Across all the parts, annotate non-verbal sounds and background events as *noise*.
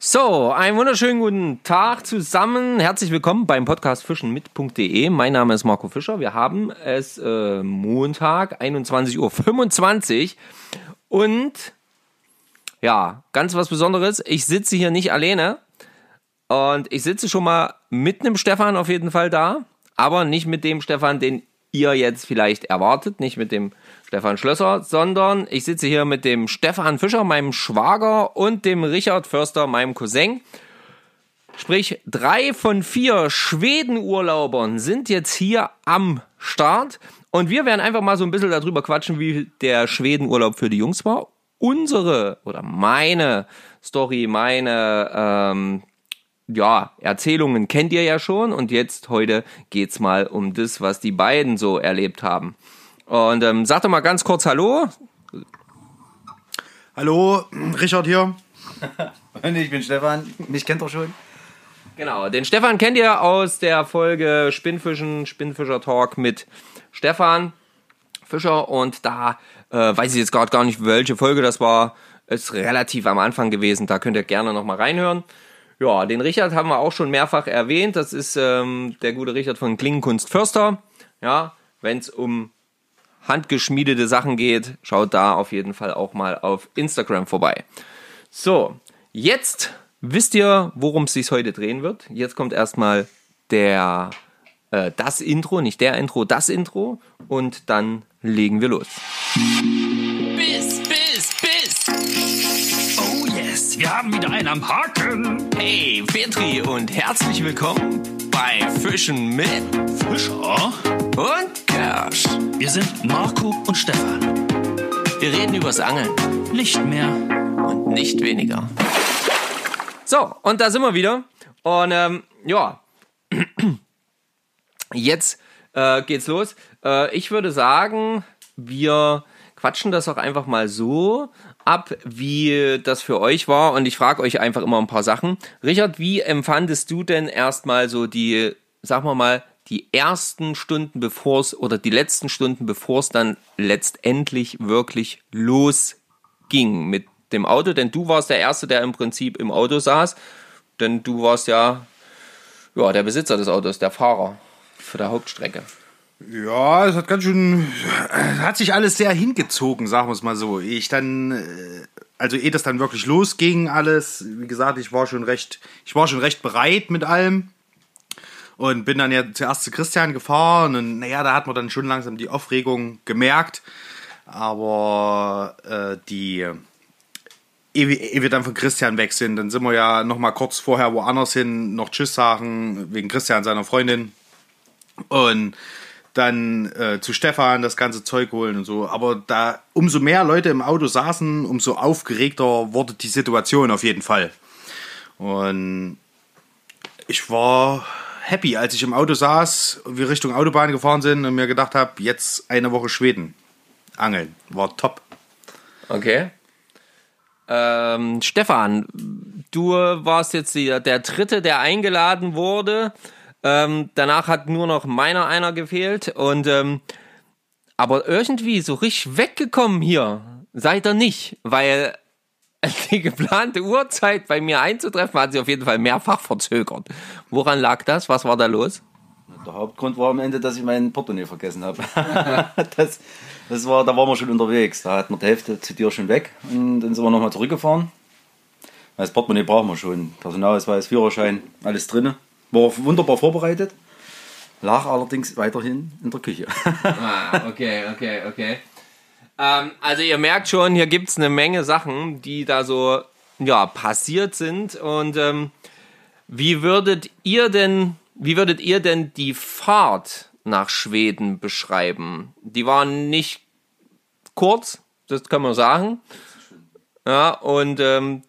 So, einen wunderschönen guten Tag zusammen. Herzlich willkommen beim Podcast Fischen Mein Name ist Marco Fischer. Wir haben es äh, Montag, 21.25 Uhr. Und ja, ganz was Besonderes. Ich sitze hier nicht alleine. Und ich sitze schon mal mit einem Stefan auf jeden Fall da. Aber nicht mit dem Stefan, den ihr jetzt vielleicht erwartet. Nicht mit dem Stefan Schlösser, sondern ich sitze hier mit dem Stefan Fischer, meinem Schwager, und dem Richard Förster, meinem Cousin. Sprich, drei von vier Schweden-Urlaubern sind jetzt hier am Start. Und wir werden einfach mal so ein bisschen darüber quatschen, wie der Schwedenurlaub für die Jungs war. Unsere oder meine Story, meine ähm, ja, Erzählungen kennt ihr ja schon. Und jetzt heute geht's mal um das, was die beiden so erlebt haben. Und ähm, sag doch mal ganz kurz Hallo. Hallo, Richard hier. *laughs* Und ich bin Stefan. Mich kennt ihr schon. Genau, den Stefan kennt ihr aus der Folge Spinnfischen, Spinnfischer Talk mit Stefan Fischer. Und da äh, weiß ich jetzt gerade gar nicht, welche Folge das war. Ist relativ am Anfang gewesen. Da könnt ihr gerne nochmal reinhören. Ja, den Richard haben wir auch schon mehrfach erwähnt. Das ist ähm, der gute Richard von Klingenkunst Förster. Ja, wenn es um handgeschmiedete Sachen geht, schaut da auf jeden Fall auch mal auf Instagram vorbei. So, jetzt wisst ihr, worum es sich heute drehen wird. Jetzt kommt erstmal der äh, das Intro, nicht der Intro, das Intro und dann legen wir los. Wir haben wieder einen am Haken. Hey, Petri und herzlich willkommen bei Fischen mit Fischer und Kersch. Wir sind Marco und Stefan. Wir reden übers Angeln. Nicht mehr und nicht weniger. So, und da sind wir wieder. Und ähm, ja, *clears throat* jetzt äh, geht's los. Äh, ich würde sagen, wir quatschen das auch einfach mal so ab, wie das für euch war. Und ich frage euch einfach immer ein paar Sachen. Richard, wie empfandest du denn erstmal so die, sagen wir mal, die ersten Stunden bevor es oder die letzten Stunden bevor es dann letztendlich wirklich losging mit dem Auto? Denn du warst der Erste, der im Prinzip im Auto saß. Denn du warst ja, ja der Besitzer des Autos, der Fahrer für der Hauptstrecke. Ja, es hat ganz schön, hat sich alles sehr hingezogen, sagen wir es mal so. Ich dann, äh, also ehe das dann wirklich losging, alles, wie gesagt, ich war schon recht, ich war schon recht bereit mit allem und bin dann ja zuerst zu Christian gefahren und naja, da hat man dann schon langsam die Aufregung gemerkt, aber äh, die, ehe wir dann von Christian weg sind, dann sind wir ja noch mal kurz vorher woanders hin, noch Tschüss sagen, wegen Christian seiner Freundin und dann äh, zu Stefan das ganze Zeug holen und so. Aber da umso mehr Leute im Auto saßen, umso aufgeregter wurde die Situation auf jeden Fall. Und ich war happy, als ich im Auto saß, wir Richtung Autobahn gefahren sind und mir gedacht habe, jetzt eine Woche Schweden angeln. War top. Okay. Ähm, Stefan, du warst jetzt der, der Dritte, der eingeladen wurde. Ähm, danach hat nur noch meiner einer gefehlt und ähm, aber irgendwie so richtig weggekommen hier seid ihr nicht, weil *laughs* die geplante Uhrzeit bei mir einzutreffen hat sich auf jeden Fall mehrfach verzögert. Woran lag das? Was war da los? Der Hauptgrund war am Ende, dass ich mein Portemonnaie vergessen habe. *laughs* das, das war, da waren wir schon unterwegs. Da hatten wir die Hälfte zu dir schon weg und dann sind wir nochmal zurückgefahren. Das Portemonnaie brauchen wir schon. Personalausweis, Führerschein, alles drin. War wunderbar vorbereitet. Lag allerdings weiterhin in der Küche. *laughs* ah, okay, okay, okay. Ähm, also ihr merkt schon, hier gibt es eine Menge Sachen, die da so ja, passiert sind. Und ähm, wie würdet ihr denn, wie würdet ihr denn die Fahrt nach Schweden beschreiben? Die war nicht kurz, das kann man sagen. Ja, und ähm,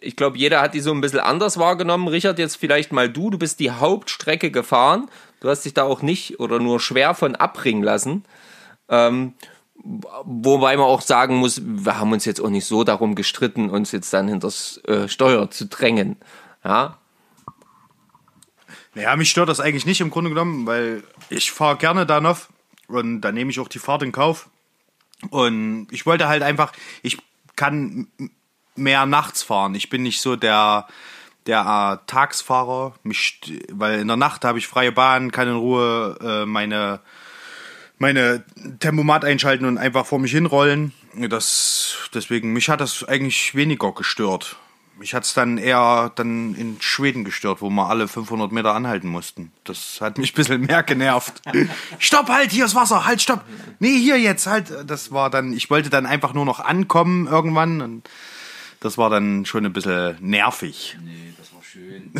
ich glaube, jeder hat die so ein bisschen anders wahrgenommen. Richard, jetzt vielleicht mal du. Du bist die Hauptstrecke gefahren. Du hast dich da auch nicht oder nur schwer von abbringen lassen. Ähm, wobei man auch sagen muss, wir haben uns jetzt auch nicht so darum gestritten, uns jetzt dann hinter das äh, Steuer zu drängen. Ja. Naja, mich stört das eigentlich nicht im Grunde genommen, weil ich fahre gerne da noch und da nehme ich auch die Fahrt in Kauf. Und ich wollte halt einfach, ich kann mehr nachts fahren. Ich bin nicht so der, der äh, Tagsfahrer, mich, weil in der Nacht habe ich freie Bahn, kann in Ruhe äh, meine, meine Tempomat einschalten und einfach vor mich hinrollen. Das, deswegen, mich hat das eigentlich weniger gestört. Mich hat es dann eher dann in Schweden gestört, wo wir alle 500 Meter anhalten mussten. Das hat mich ein bisschen mehr genervt. *laughs* stopp, halt, hier ist Wasser, halt, stopp. Nee, hier jetzt, halt. Das war dann, ich wollte dann einfach nur noch ankommen irgendwann und das war dann schon ein bisschen nervig. Nee, das war schön.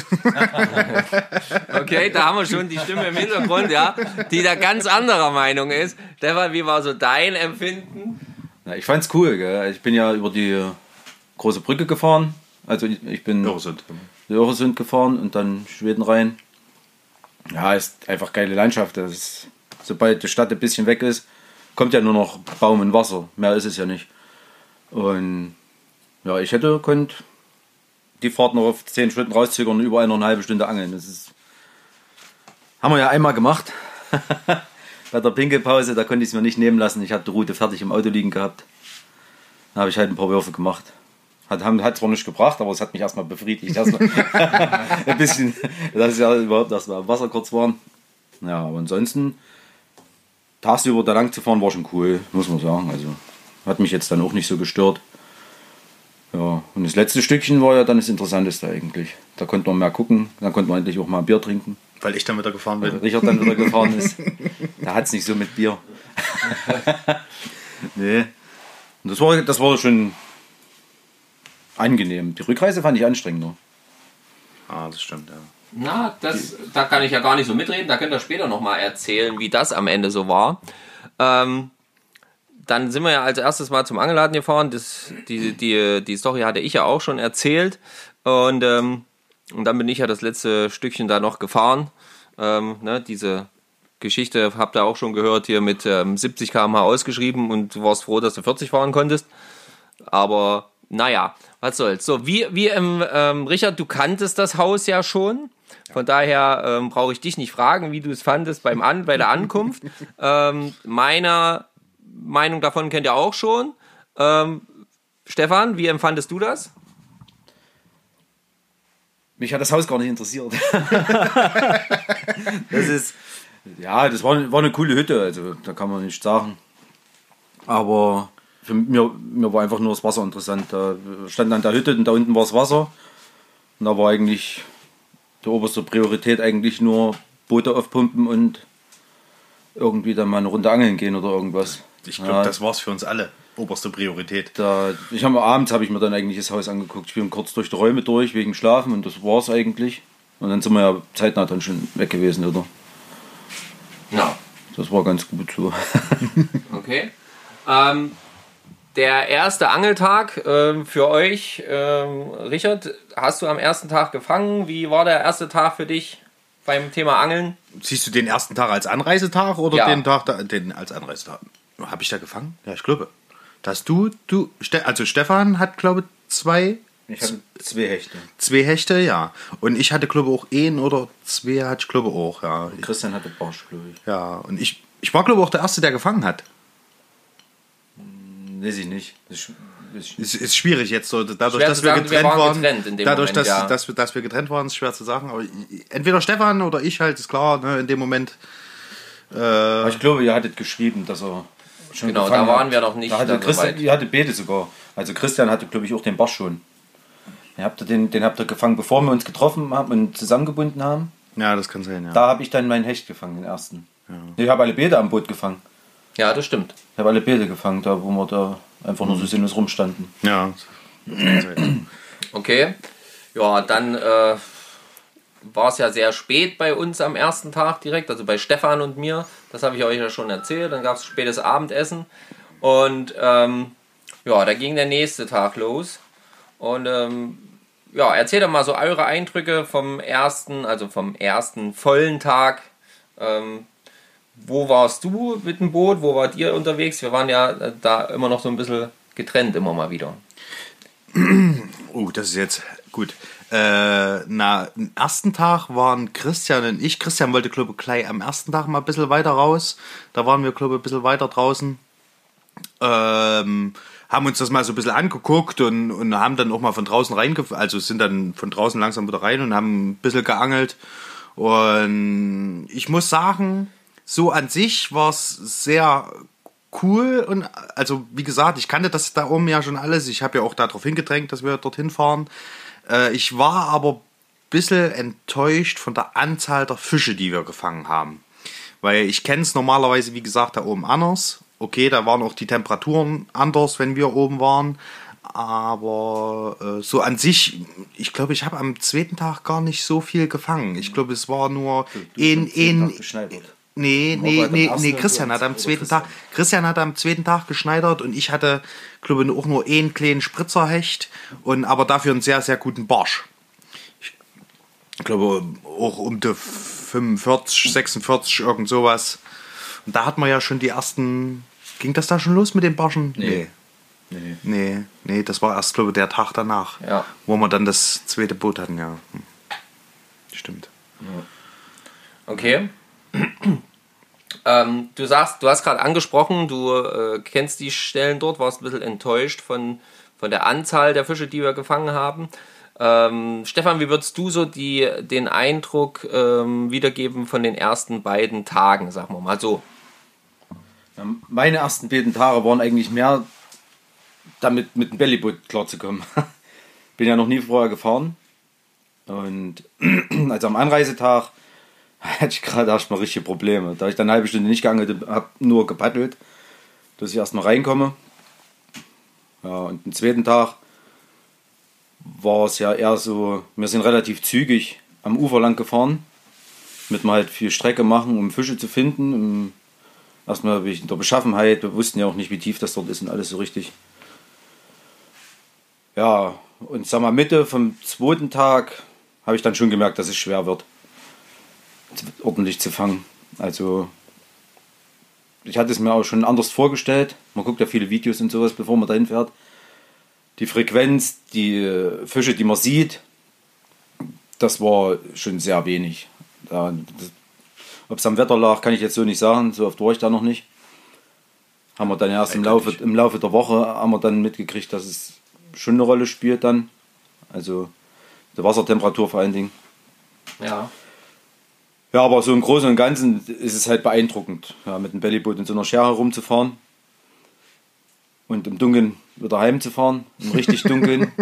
*laughs* Okay, da haben wir schon die Stimme im Hintergrund, ja, die da ganz anderer Meinung ist. Stefan, wie war so dein Empfinden? Ja, ich fand's cool, gell? Ich bin ja über die große Brücke gefahren. Also ich, bin Irrsund. die Öresund gefahren und dann Schweden rein. Ja, ist einfach geile Landschaft. Das ist, sobald die Stadt ein bisschen weg ist, kommt ja nur noch Baum und Wasser. Mehr ist es ja nicht. Und ja, ich hätte könnt die Fahrt noch auf 10 Stunden rauszögern und über eine halbe Stunde angeln. Das ist haben wir ja einmal gemacht. *laughs* Bei der Pinkelpause, da konnte ich es mir nicht nehmen lassen. Ich hatte die Route fertig im Auto liegen gehabt. Da habe ich halt ein paar Würfe gemacht. Hat, hat zwar nicht gebracht, aber es hat mich erstmal befriedigt. Erstmal *laughs* ein bisschen, dass ja überhaupt erstmal am Wasser kurz waren. Ja, aber ansonsten, tagsüber da lang zu fahren war schon cool, muss man sagen. Also hat mich jetzt dann auch nicht so gestört. Ja, und das letzte Stückchen war ja dann das Interessanteste eigentlich. Da konnte man mehr gucken, dann konnte man endlich auch mal ein Bier trinken. Weil ich dann wieder gefahren bin. Richard dann wieder gefahren ist. *laughs* Da hat es nicht so mit Bier. *laughs* nee. Und das war, das war schon angenehm. Die Rückreise fand ich anstrengender. Ah, das stimmt, ja. Na, das, da kann ich ja gar nicht so mitreden. Da könnt ihr später nochmal erzählen, wie das am Ende so war. Ähm, dann sind wir ja als erstes mal zum Angelladen gefahren. Das, die, die, die Story hatte ich ja auch schon erzählt. Und, ähm, und dann bin ich ja das letzte Stückchen da noch gefahren. Ähm, ne, diese Geschichte habt ihr auch schon gehört, hier mit ähm, 70 km/h ausgeschrieben und du warst froh, dass du 40 fahren konntest. Aber naja, was soll's. So, wie, wie ähm, ähm, Richard, du kanntest das Haus ja schon. Von daher ähm, brauche ich dich nicht fragen, wie du es fandest beim An bei der Ankunft. *laughs* ähm, meiner Meinung davon kennt ihr auch schon. Ähm, Stefan, wie empfandest du das? Mich hat das Haus gar nicht interessiert. *laughs* das ist, ja, das war, war eine coole Hütte, also da kann man nicht sagen. Aber für mir, mir war einfach nur das Wasser interessant. Da stand an der Hütte und da unten war das Wasser. Und da war eigentlich die oberste Priorität eigentlich nur Boote aufpumpen und irgendwie dann mal eine Runde angeln gehen oder irgendwas. Ich glaube, Ja. das war's für uns alle. Oberste Priorität. Da, ich habe abends habe ich mir dann eigentlich das Haus angeguckt. Ich bin kurz durch die Räume durch wegen Schlafen und das war's eigentlich. Und dann sind wir ja zeitnah dann schon weg gewesen, oder? Ja. Das war ganz gut so. *laughs* Okay. Ähm, der erste Angeltag ähm, für euch, ähm, Richard, hast du am ersten Tag gefangen? Wie war der erste Tag für dich beim Thema Angeln? Siehst du den ersten Tag als Anreisetag oder Ja. den Tag da, den als Anreisetag? Habe ich da gefangen? Ja, ich glaube. Dass du, du, also Stefan hat, glaube ich, zwei, Ich hatte zwei Hechte. zwei Hechte, ja. Und ich hatte, glaube ich, auch einen oder zwei, hatte ich, glaube ich, auch, ja. Christian hatte Barsch, glaube ich. Ja, und ich, ich war, glaube ich, auch der Erste, der gefangen hat. Weiß ich nicht. Das ist, das ist, Es ist schwierig jetzt so, dadurch, Schwer dass wir sagen, wir getrennt waren getrennt dadurch, Moment, dass, ja. dass, wir, dass wir getrennt waren, ist schwer zu sagen. Aber entweder Stefan oder ich halt, ist klar, ne, in dem Moment. Aber ich glaube, ihr hattet geschrieben, dass er schon Genau, gefangen da waren hat. wir noch nicht Da hatte Christian, weit. ihr hatte beide sogar. Also Christian hatte, glaube ich, auch den Barsch schon. Ihr habt den, den habt ihr gefangen, bevor wir uns getroffen haben und zusammengebunden haben. Ja, das kann sein, ja. Da habe ich dann meinen Hecht gefangen, den ersten. Ich habe alle Bäder am Boot gefangen. Ja, das stimmt. Ich habe alle Bäder gefangen, da wo wir da einfach nur so sinnlos rumstanden. Ja, das kann sein. Okay. Ja, dann äh, war es ja sehr spät bei uns am ersten Tag direkt, also bei Stefan und mir. Das habe ich euch ja schon erzählt. Dann gab es spätes Abendessen. Und ähm, ja, da ging der nächste Tag los. Und ähm, ja, erzählt doch mal so eure Eindrücke vom ersten, also vom ersten vollen Tag. Ähm, wo warst du mit dem Boot? Wo wart ihr unterwegs? Wir waren ja äh, da immer noch so ein bisschen getrennt, immer mal wieder. Oh, das ist jetzt gut. Äh, na, am ersten Tag waren Christian und ich. Christian wollte, glaube ich, gleich am ersten Tag mal ein bisschen weiter raus. Da waren wir, glaube ich, ein bisschen weiter draußen. Ähm, haben uns das mal so ein bisschen angeguckt und, und haben dann auch mal von draußen rein, also sind dann von draußen langsam wieder rein und haben ein bisschen geangelt. Und ich muss sagen, so an sich war es sehr cool und also wie gesagt, ich kannte das da oben ja schon alles. Ich habe ja auch darauf hingedrängt, dass wir dorthin fahren. Äh, ich war aber ein bisschen enttäuscht von der Anzahl der Fische, die wir gefangen haben. Weil ich kenne es normalerweise, wie gesagt, da oben anders. Okay, da waren auch die Temperaturen anders, wenn wir oben waren. Aber äh, so an sich, ich glaube, ich habe am zweiten Tag gar nicht so viel gefangen. Ich glaube, es war nur in, in, Nee, nee, nee, nee, Christian hat am zweiten Christian? Tag, Christian hat am zweiten Tag geschneidert und ich hatte, glaube ich, auch nur einen kleinen Spritzerhecht und aber dafür einen sehr, sehr guten Barsch. Ich glaube, auch um die 45, 46, irgend sowas. Und da hat man ja schon die ersten, ging das da schon los mit den Barschen? Nee. Nee, nee, nee das war erst, glaube ich, der Tag danach, Ja. wo wir dann das zweite Boot hatten, ja. Hm. Stimmt. Okay. Ähm, du sagst, du hast gerade angesprochen, du äh, kennst die Stellen dort, warst ein bisschen enttäuscht von, von der Anzahl der Fische, die wir gefangen haben. Ähm, Stefan, wie würdest du so die, den Eindruck ähm, wiedergeben von den ersten beiden Tagen, sagen wir mal so? Meine ersten beiden Tage waren eigentlich mehr damit mit dem Bellyboot klarzukommen. *laughs* Bin ja noch nie vorher gefahren. Und *clears throat* also am Anreisetag *laughs* hatte ich gerade erstmal richtige Probleme. Da ich dann eine halbe Stunde nicht geangelt habe, nur gepaddelt, dass ich erstmal reinkomme. Ja, und am zweiten Tag war es ja eher so, wir sind relativ zügig am Ufer lang gefahren, damit wir halt viel Strecke machen, um Fische zu finden. Um Erstmal wegen der Beschaffenheit, wir wussten ja auch nicht, wie tief das dort ist und alles so richtig. Ja, und sag mal, Mitte vom zweiten Tag habe ich dann schon gemerkt, dass es schwer wird, ordentlich zu fangen. Also, ich hatte es mir auch schon anders vorgestellt. Man guckt ja viele Videos und sowas, bevor man dahin fährt. Die Frequenz, die Fische, die man sieht, das war schon sehr wenig. Ob es am Wetter lag, kann ich jetzt so nicht sagen. So oft war ich da noch nicht. Haben wir dann erst im Laufe, im Laufe der Woche haben wir dann mitgekriegt, dass es schon eine Rolle spielt dann. Also die Wassertemperatur vor allen Dingen. Ja. Ja, aber so im Großen und Ganzen ist es halt beeindruckend, ja, mit dem Bellyboot in so einer Schere rumzufahren und im Dunkeln wieder heimzufahren, im richtig *laughs* Dunkeln.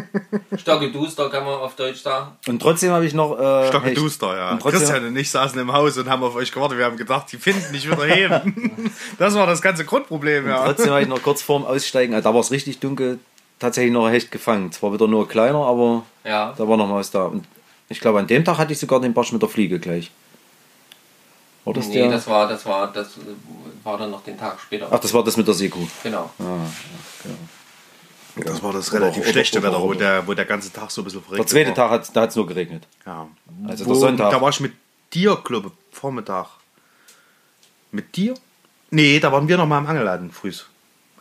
Stocke Duster kann man auf Deutsch sagen. Und trotzdem habe ich noch. Äh, Stocke Hecht. Duster, ja. Und trotzdem- Christian und ich saßen im Haus und haben auf euch gewartet. Wir haben gedacht, die finden nicht wieder heben. *laughs* das war das ganze Grundproblem, ja. Trotzdem habe ich noch kurz vorm Aussteigen, also da war es richtig dunkel, tatsächlich noch ein Hecht gefangen. Zwar wieder nur kleiner, aber Ja. da war noch was da. Und ich glaube, an dem Tag hatte ich sogar den Barsch mit der Fliege gleich. War das Nee, der? das war, das war, das war dann noch den Tag später. Ach, das war das mit der Seekuh. Genau. Das war das relativ oder- schlechte oder- Wetter, wo der, wo der ganze Tag so ein bisschen Der verregnet zweite war. Tag hat da hat's nur geregnet. Ja. Also Wo, der Sonntag. Da war ich mit dir, glaube ich, Vormittag. Mit dir? Nee, da waren wir noch mal am Angelladen früh.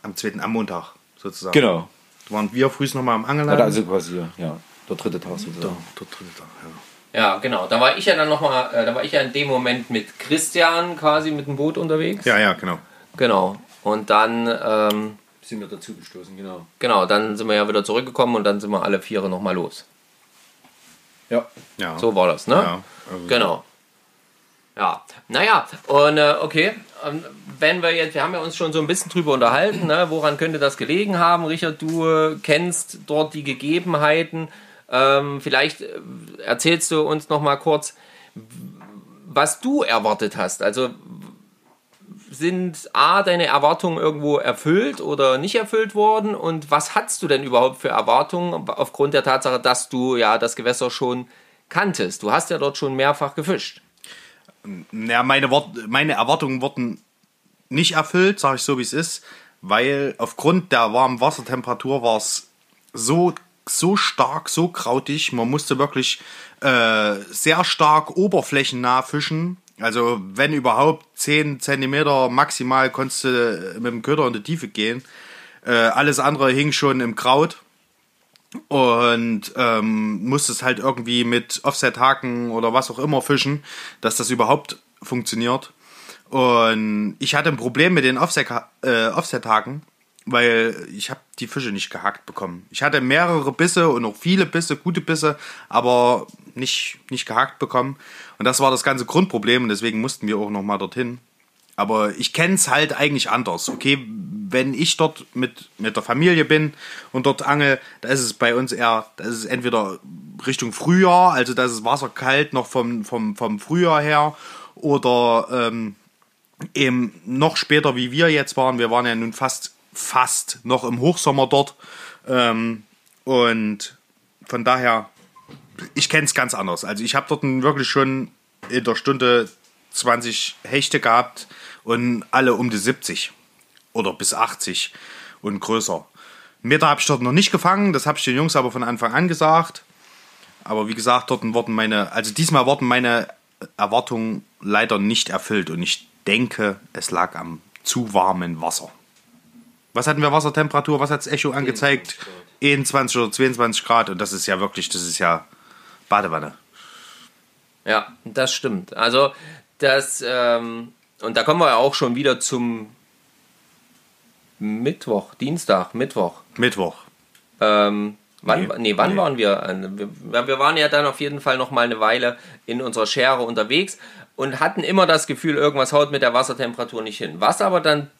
Am zweiten, am Montag sozusagen. Genau. Da waren wir früh noch mal am Ja, Angelladen. da- also quasi, ja, ja, der dritte Tag sozusagen. der, der dritte Tag, ja. Ja, genau. Da war ich ja dann nochmal, äh, da war ich ja in dem Moment mit Christian quasi mit dem Boot unterwegs. Ja, ja, genau. Genau. Und dann, ähm, Sind wir dazu gestoßen, genau. genau, dann sind wir ja wieder zurückgekommen und dann sind wir alle Viere nochmal los. Ja. Ja. So war das, ne? Ja, also- Genau. Ja, naja, und äh, okay, ähm, wenn wir jetzt, wir haben ja uns schon so ein bisschen drüber unterhalten, ne, woran könnte das gelegen haben? Richard, du äh, kennst dort die Gegebenheiten. Ähm, vielleicht äh, erzählst du uns noch mal kurz, was du erwartet hast. Also sind A, deine Erwartungen irgendwo erfüllt oder nicht erfüllt worden? Und was hast du denn überhaupt für Erwartungen aufgrund der Tatsache, dass du ja das Gewässer schon kanntest? Du hast ja dort schon mehrfach gefischt. Ja, meine, Wort, meine Erwartungen wurden nicht erfüllt, sage ich so wie es ist, weil aufgrund der warmen Wassertemperatur war es so, so stark, so krautig. Man musste wirklich äh, sehr stark oberflächennah fischen. Also wenn überhaupt 10 Zentimeter maximal konntest du mit dem Köder in die Tiefe gehen. Äh, alles andere hing schon im Kraut und ähm, musstest halt irgendwie mit Offset-Haken oder was auch immer fischen, dass das überhaupt funktioniert. Und ich hatte ein Problem mit den Offset- äh, Offset-Haken, weil ich habe die Fische nicht gehackt bekommen. Ich hatte mehrere Bisse und auch viele Bisse, gute Bisse, aber nicht, nicht gehackt bekommen. Und das war das ganze Grundproblem und deswegen mussten wir auch nochmal dorthin. Aber ich kenne es halt eigentlich anders. Okay, wenn ich dort mit, mit der Familie bin und dort angel, da ist es bei uns eher, da ist es entweder Richtung Frühjahr, also da ist das Wasser noch vom, vom, vom Frühjahr her, oder ähm, eben noch später, wie wir jetzt waren. Wir waren ja nun fast, fast noch im Hochsommer dort. Ähm, und von daher, ich kenne es ganz anders. Also ich habe dort wirklich schon in der Stunde 20 Hechte gehabt und alle um die 70 oder bis 80 und größer. Meter habe ich dort noch nicht gefangen, das habe ich den Jungs aber von Anfang an gesagt. Aber wie gesagt, dort wurden meine, also diesmal wurden meine Erwartungen leider nicht erfüllt und ich denke, es lag am zu warmen Wasser. Was hatten wir Wassertemperatur? Was hat das Echo angezeigt? 21 oder 22 Grad und das ist ja wirklich, das ist ja Badewanne. Ja, das stimmt. Also, das, ähm, und da kommen wir ja auch schon wieder zum Mittwoch, Dienstag, Mittwoch. Mittwoch. Ähm, wann, nee, Nee. wann Nee. waren wir? Wir, wir waren ja dann auf jeden Fall noch mal eine Weile in unserer Schere unterwegs und hatten immer das Gefühl, irgendwas haut mit der Wassertemperatur nicht hin. Was aber dann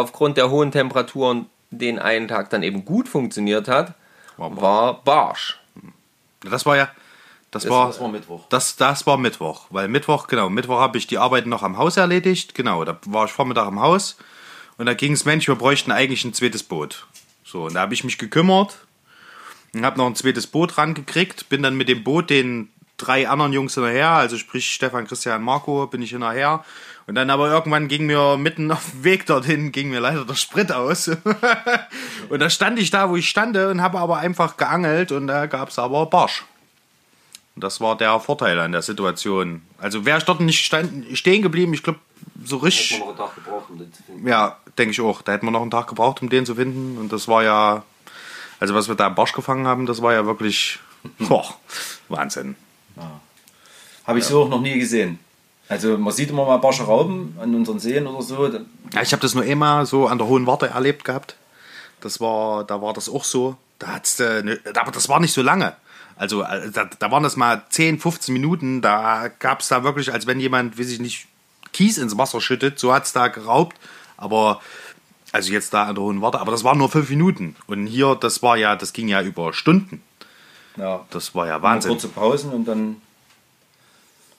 aufgrund der hohen Temperaturen den einen Tag dann eben gut funktioniert hat, War war Barsch. Das war ja, das, war, das war Mittwoch. Das, das war Mittwoch, weil Mittwoch, genau, Mittwoch habe ich die Arbeiten noch am Haus erledigt, genau, da war ich Vormittag am Haus und da ging es, Mensch, wir bräuchten eigentlich ein zweites Boot. So, und da habe ich mich gekümmert und habe noch ein zweites Boot rangekriegt, bin dann mit dem Boot den drei anderen Jungs hinterher, also sprich Stefan, Christian, Marco, bin ich hinterher. Und dann aber irgendwann ging mir mitten auf dem Weg dorthin, ging mir leider der Sprit aus. *laughs* und da stand ich da, wo ich stande und habe aber einfach geangelt und da gab es aber Barsch. Und das war der Vorteil an der Situation. Also wäre ich dort nicht stand, stehen geblieben, ich glaube, so richtig. noch einen Tag gebraucht, um den zu finden. Ja, denke ich auch. Da hätten wir noch einen Tag gebraucht, um den zu finden. Und das war ja, also was wir da am Barsch gefangen haben, das war ja wirklich *laughs* boah, Wahnsinn. Habe ich so auch noch nie gesehen. Also man sieht immer mal Barsche Rauben an unseren Seen oder so. Ja, ich habe das nur einmal so an der Hohen Warte erlebt gehabt. Das war, da war das auch so. Da hat's, äh, ne, aber das war nicht so lange. Also äh, da, da waren das mal 10, 15 Minuten. Da gab es da wirklich, als wenn jemand, weiß ich nicht, Kies ins Wasser schüttet. So hat's da geraubt. Aber also jetzt da an der Hohen Warte. Aber das waren nur fünf Minuten. Und hier, das war ja, das ging ja über Stunden. Ja, Das war ja Wahnsinn. Kurze Pausen und dann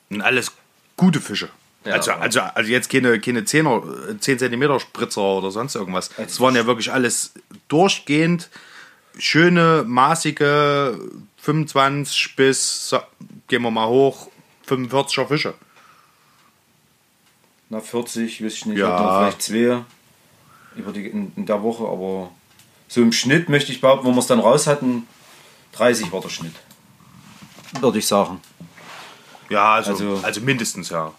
Und alles gute Fische. Ja. also, also, also jetzt keine, keine 10er, äh, 10 cm Spritzer oder sonst irgendwas. Also Es waren ja wirklich alles durchgehend schöne, maßige 25 bis, gehen wir mal hoch, 45er Fische. na 40, weiß ich nicht, Ja. vielleicht zwei über die, in, in der Woche, aber so im Schnitt möchte ich behaupten, wo wir es dann raus hatten, 30 war der Schnitt. Würde ich sagen. Ja, also, also, Also- mindestens, ja.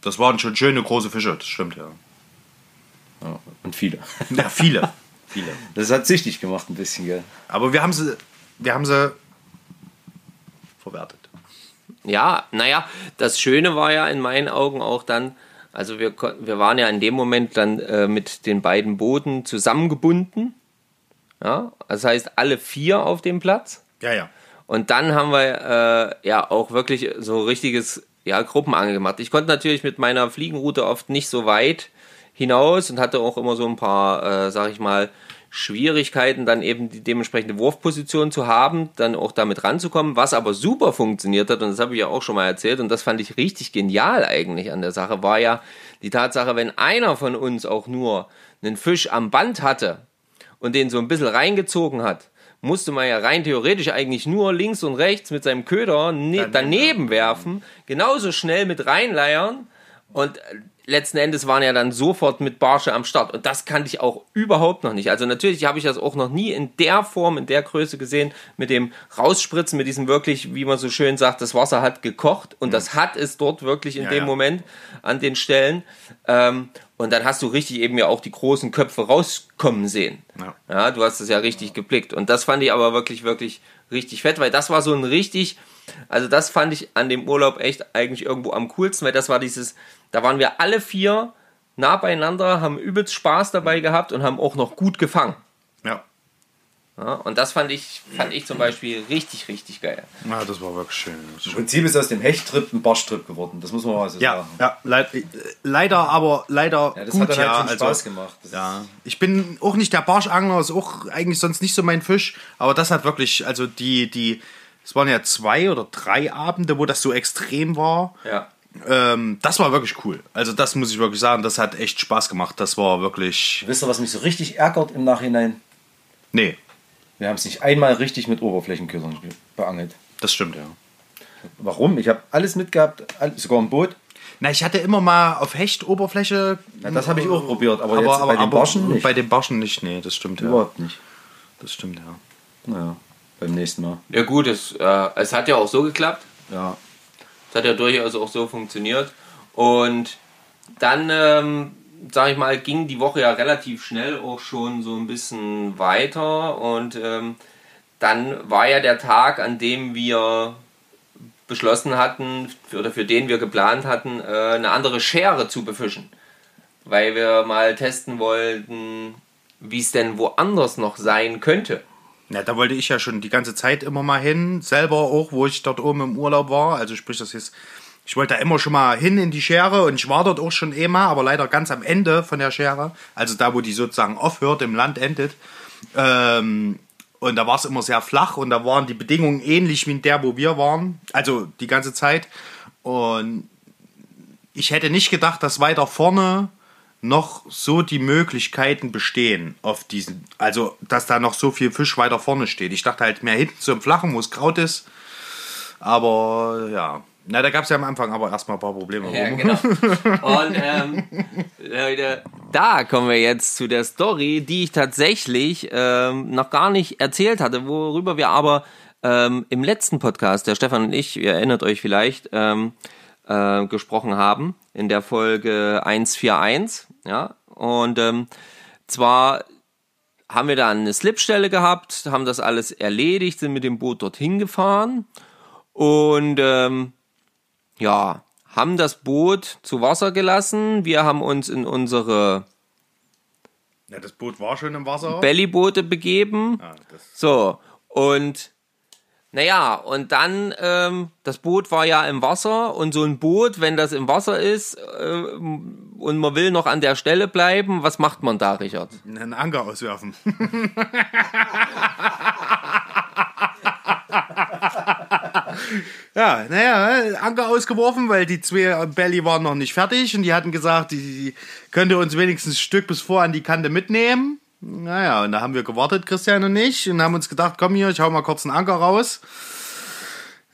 Das waren schon schöne große Fische, das stimmt, ja. Ja, und viele. *laughs* Ja, viele. viele. Das hat süchtig gemacht ein bisschen, gell? Aber wir haben sie, wir haben sie verwertet. Ja, naja, das Schöne war ja in meinen Augen auch dann, also wir, wir waren ja in dem Moment dann äh, mit den beiden Booten zusammengebunden. Ja, das heißt alle vier auf dem Platz. Ja, ja. Und dann haben wir äh, ja auch wirklich so richtiges ja, Gruppenangel gemacht. Ich konnte natürlich mit meiner Fliegenroute oft nicht so weit hinaus und hatte auch immer so ein paar, äh, sag ich mal, Schwierigkeiten, dann eben die dementsprechende Wurfposition zu haben, dann auch damit ranzukommen, was aber super funktioniert hat, und das habe ich ja auch schon mal erzählt, und das fand ich richtig genial eigentlich an der Sache, war ja die Tatsache, wenn einer von uns auch nur einen Fisch am Band hatte und den so ein bisschen reingezogen hat, musste man ja rein theoretisch eigentlich nur links und rechts mit seinem Köder ne daneben werfen, genauso schnell mit reinleiern und letzten Endes waren ja dann sofort mit Barsche am Start und das kannte ich auch überhaupt noch nicht. Also natürlich habe ich das auch noch nie in der Form, in der Größe gesehen, mit dem Rausspritzen, mit diesem wirklich, wie man so schön sagt, das Wasser hat gekocht und das hat es dort wirklich in Ja, dem ja. Moment an den Stellen. Ähm, und dann hast du richtig eben ja auch die großen Köpfe rauskommen sehen. Ja. Ja, du hast es ja richtig geblickt. Und das fand ich aber wirklich, wirklich richtig fett, weil das war so ein richtig, also das fand ich an dem Urlaub echt eigentlich irgendwo am coolsten, weil das war dieses, da waren wir alle vier nah beieinander, haben übelst Spaß dabei gehabt und haben auch noch gut gefangen. Ja. Ja, und das fand ich, fand ich zum Beispiel richtig, richtig geil. ja, das war wirklich schön. Im Prinzip ist aus dem Hechttrip ein Barschtrip geworden. Das muss man mal so Ja, sagen. ja, leid, äh, leider, aber leider Ja, das gut, hat dann ja. halt also, Spaß gemacht. Das Ja, ich bin auch nicht der Barschangler, ist auch eigentlich sonst nicht so mein Fisch, aber das hat wirklich, also die, die, es waren ja zwei oder drei Abende, wo das so extrem war. Ja. Ähm, das war wirklich cool. Also das muss ich wirklich sagen, das hat echt Spaß gemacht. Das war wirklich, Wisst ihr, was mich so richtig ärgert im Nachhinein? nee, Wir haben es nicht einmal richtig mit Oberflächenködern ge- beangelt. das stimmt ja. Warum? Ich habe alles mitgehabt, sogar ein Boot. Na, ich hatte immer mal auf Hechtoberfläche. Ja, das habe ich auch probiert, aber, aber, jetzt aber, bei den Barschen nicht. bei den Barschen nicht, nee, das stimmt ja. Überhaupt nicht. Das stimmt ja. Naja, beim nächsten Mal. Ja gut, es, äh, es hat ja auch so geklappt. Ja. Es hat ja durchaus auch so funktioniert. Und dann, ähm, sag ich mal, ging die Woche ja relativ schnell auch schon so ein bisschen weiter. Und ähm, dann war ja der Tag, an dem wir beschlossen hatten, oder für den wir geplant hatten, äh, eine andere Schere zu befischen. Weil wir mal testen wollten, wie es denn woanders noch sein könnte. Ja, da wollte ich ja schon die ganze Zeit immer mal hin, selber auch, wo ich dort oben im Urlaub war. Also sprich, das ist, ich wollte da immer schon mal hin in die Schere und ich war dort auch schon eh mal, aber leider ganz am Ende von der Schere, also da, wo die sozusagen aufhört, im Land endet. Ähm, und da war es immer sehr flach und da waren die Bedingungen ähnlich wie in der, wo wir waren. Also die ganze Zeit. Und ich hätte nicht gedacht, dass weiter vorne noch so die Möglichkeiten bestehen auf diesen, also dass da noch so viel Fisch weiter vorne steht. Ich dachte halt mehr hinten im Flachen, wo es Kraut ist. Aber ja, na, da gab es ja am Anfang aber erstmal ein paar Probleme. Ja, genau. *laughs* Und ähm, Leute, da kommen wir jetzt zu der Story, die ich tatsächlich ähm, noch gar nicht erzählt hatte, worüber wir aber ähm, im letzten Podcast, der Stefan und ich, ihr erinnert euch vielleicht, ähm, äh, gesprochen haben, in der Folge 141. Ja, und ähm, zwar haben wir da eine Slipstelle gehabt, haben das alles erledigt, sind mit dem Boot dorthin gefahren und ähm, ja, haben das Boot zu Wasser gelassen. Wir haben uns in unsere Ja, das Boot war schon im Wasser. Bellyboote begeben. Das, So, und naja, und dann, ähm, das Boot war ja im Wasser und so ein Boot, wenn das im Wasser ist äh, und man will noch an der Stelle bleiben, was macht man da, Richard? einen Anker auswerfen. *laughs* ja, naja, Anker ausgeworfen, weil die zwei Belly waren noch nicht fertig und die hatten gesagt, die, die könnte uns wenigstens ein Stück bis vor an die Kante mitnehmen. Naja, und da haben wir gewartet, Christian und ich, und haben uns gedacht, komm hier, ich hau mal kurz einen Anker raus.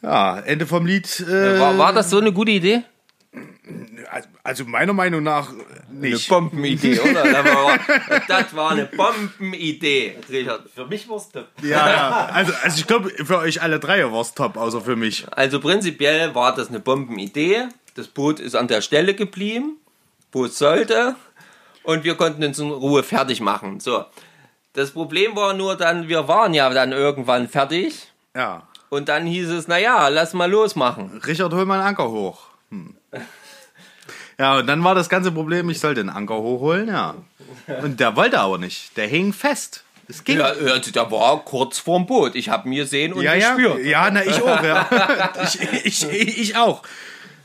Ja, Ende vom Lied. Äh, War, war das so eine gute Idee? Also meiner Meinung nach Eine nicht. Bombenidee, oder? Das war, *laughs* das war eine Bombenidee, Richard. Für mich war es Ja, ja. Also, also ich glaube, für euch alle drei war es top, außer für mich. Also prinzipiell war das eine Bombenidee. Das Boot ist an der Stelle geblieben, wo es sollte, und wir konnten uns in Ruhe fertig machen. So. Das Problem war nur dann, wir waren ja dann irgendwann fertig. Ja. Und dann hieß es, naja, lass mal losmachen. Richard, hol mal einen Anker hoch. Hm. *laughs* Ja, und dann war das ganze Problem, ich sollte den Anker hochholen, ja. Und der wollte aber nicht. Der hing fest. Es ging. Ja, ja, der war kurz vorm Boot. Ich habe ihn gesehen und ja, ja. gespürt. Ja, na, ich auch, ja. *laughs* ich, ich, ich auch.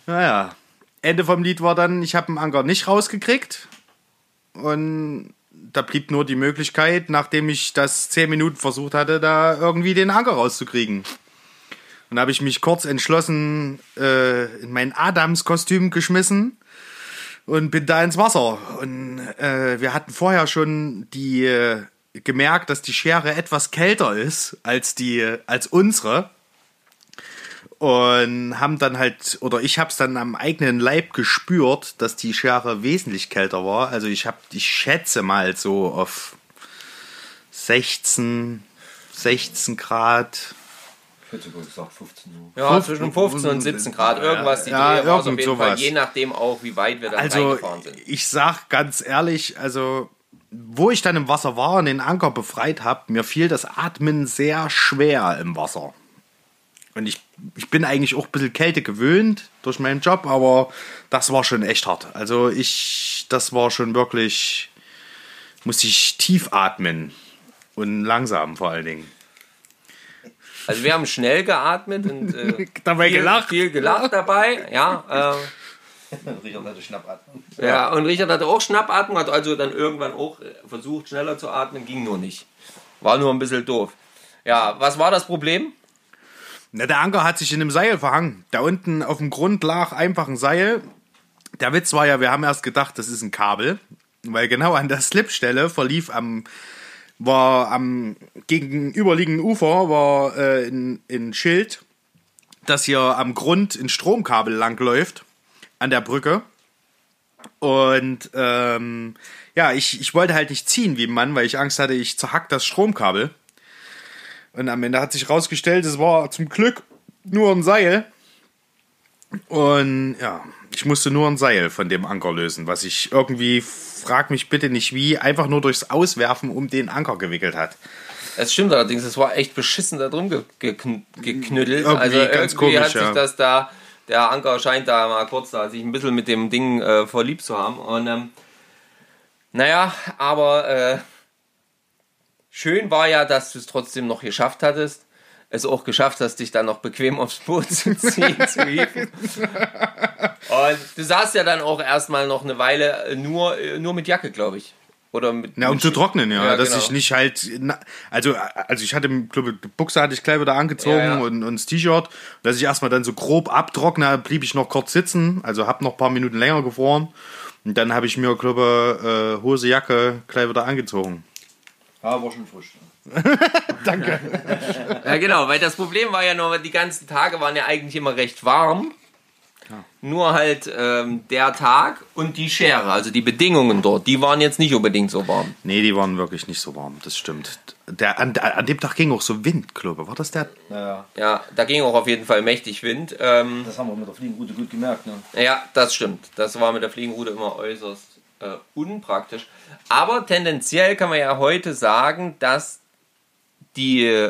Naja. Ende vom Lied war dann, ich habe den Anker nicht rausgekriegt. Und da blieb nur die Möglichkeit, nachdem ich das zehn Minuten versucht hatte, da irgendwie den Anker rauszukriegen. Und da habe ich mich kurz entschlossen äh, in mein Adams-Kostüm geschmissen und bin da ins Wasser. Und äh, wir hatten vorher schon die äh, gemerkt, dass die Schere etwas kälter ist als die als unsere. Und haben dann halt, oder ich habe es dann am eigenen Leib gespürt, dass die Schere wesentlich kälter war. Also ich habe, ich schätze mal so auf 16, 16 Grad. Ich hätte sogar gesagt 15 Uhr. Ja, zwischen 15 und 17 Grad, irgendwas. Die Ja, Dreh war auf jeden Fall, je nachdem auch, wie weit wir dann Also reingefahren sind. ich sag ganz ehrlich, also wo ich dann im Wasser war und den Anker befreit habe, mir fiel das Atmen sehr schwer im Wasser. Und ich, ich bin eigentlich auch ein bisschen Kälte gewöhnt durch meinen Job, aber das war schon echt hart. Also ich, das war schon wirklich, musste ich tief atmen und langsam vor allen Dingen. Also wir haben schnell geatmet und äh, *laughs* Dabei viel, gelacht. viel gelacht dabei. Ja, äh, Richard hatte Schnappatmung. ja, und Richard hatte auch Schnappatmung, hat also dann irgendwann auch äh, versucht, schneller zu atmen, ging nur nicht. War nur ein bisschen doof. Ja, was war das Problem? Na, der Anker hat sich in einem Seil verhangen. Da unten auf dem Grund lag einfach ein Seil. Der Witz war ja, wir haben erst gedacht, das ist ein Kabel, weil genau an der Slipstelle verlief am war am gegenüberliegenden Ufer war äh, ein, ein Schild, das hier am Grund ein Stromkabel langläuft an der Brücke. Und ähm, ja, ich, ich wollte halt nicht ziehen wie ein Mann, weil ich Angst hatte, ich zerhack das Stromkabel. Und am Ende hat sich rausgestellt, es war zum Glück nur ein Seil. Und ja, ich musste nur ein Seil von dem Anker lösen, was ich irgendwie, frag mich bitte nicht wie, einfach nur durchs Auswerfen um den Anker gewickelt hat. Es stimmt allerdings, es war echt beschissen da drum ge gekn geknüttelt. Irgendwie also ganz irgendwie komisch, hat sich ja. das da, der Anker scheint da mal kurz da sich ein bisschen mit dem Ding äh, verliebt zu haben. Und ähm, naja, aber äh, schön war ja, dass du es trotzdem noch geschafft hattest. Es auch geschafft hast, dich dann noch bequem aufs Boot zu *laughs* ziehen, zu hieven. Und du saßt ja dann auch erstmal noch eine Weile äh, nur, äh, nur mit Jacke, glaube ich. Oder mit, Na, um mit zu trocknen, ja, Ja, dass genau. ich nicht halt, na, also, also ich hatte, glaube die Buchse hatte ich gleich wieder angezogen Ja, ja. Und, und das T-Shirt, dass ich erstmal dann so grob abtrockne, blieb ich noch kurz sitzen, also habe noch ein paar Minuten länger gefroren und dann habe ich mir, glaube äh, Hose, Jacke gleich wieder angezogen. Ja, war schon frisch. *laughs* Ja, genau, weil das Problem war ja nur, die ganzen Tage waren ja eigentlich immer recht warm. Nur halt ähm, der Tag und die Schere, also die Bedingungen dort, die waren jetzt nicht unbedingt so warm. Nee, die waren wirklich nicht so warm, das stimmt. Der, an, an dem Tag ging auch so Wind, glaube War das der? Naja, Ja, da ging auch auf jeden Fall mächtig Wind. Ähm, das haben wir mit der Fliegenroute gut gemerkt. Ne? ja, das stimmt. Das war mit der Fliegenroute immer äußerst äh, unpraktisch. Aber tendenziell kann man ja heute sagen, dass die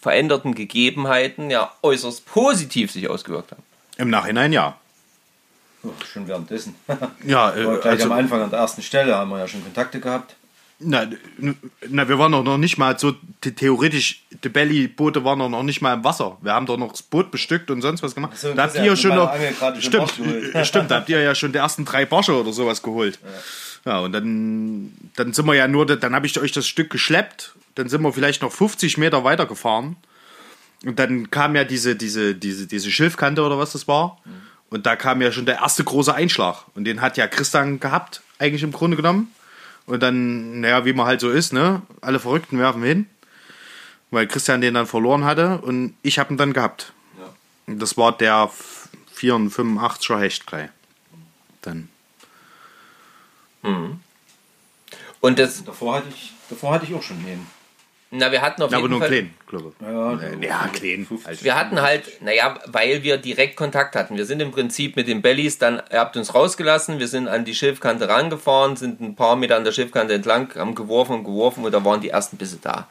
veränderten Gegebenheiten ja äußerst positiv sich ausgewirkt haben. Im Nachhinein ja. Oh, schon währenddessen. Ja, äh, *laughs* gleich am also, Anfang an der ersten Stelle haben wir ja schon Kontakte gehabt. na, na, wir waren doch noch nicht mal so the- theoretisch, die Belly-Boote waren doch noch nicht mal im Wasser. Wir haben doch noch das Boot bestückt und sonst was gemacht. so, da habt das ihr ja schon noch. Angel gerade schon Stimmt, äh, stimmt, da habt ihr ja schon die ersten drei Barsche oder sowas geholt. Ja, und dann, dann sind wir ja nur, dann habe ich euch das Stück geschleppt, dann sind wir vielleicht noch 50 Meter weiter gefahren. Und dann kam ja diese, diese, diese, diese Schilfkante oder was das war. Und da kam ja schon der erste große Einschlag. Und den hat ja Christian gehabt, eigentlich im Grunde genommen. Und dann, naja, wie man halt so ist, ne? Alle Verrückten werfen hin. Weil Christian den dann verloren hatte und ich habe ihn dann gehabt. Und das war der 485er Hecht gleich. Dann. Und das, Davor hatte ich, davor hatte ich auch schon einen. na, wir hatten auf Ja, aber jeden nur Fall. klein, glaube ich. Ja, Ja, klein. Halt. Wir hatten halt, naja, weil wir direkt Kontakt hatten. Wir sind im Prinzip mit den Bellies dann, ihr habt uns rausgelassen, wir sind an die Schilfkante rangefahren, sind ein paar Meter an der Schilfkante entlang, haben geworfen und geworfen und da waren die ersten Bisse da.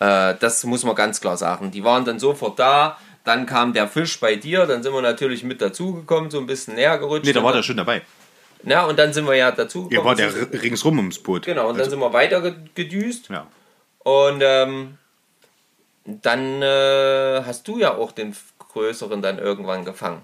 Äh, das muss man ganz klar sagen. Die waren dann sofort da, dann kam der Fisch bei dir, dann sind wir natürlich mit dazugekommen, so ein bisschen näher gerutscht. Nee, da war der schon dabei. Ja, und dann sind wir ja dazu Ihr war der r- ringsrum ums Boot. Genau, und dann Also, sind wir weiter ge- gedüst. ja. Und ähm, dann äh, hast du ja auch den größeren dann irgendwann gefangen.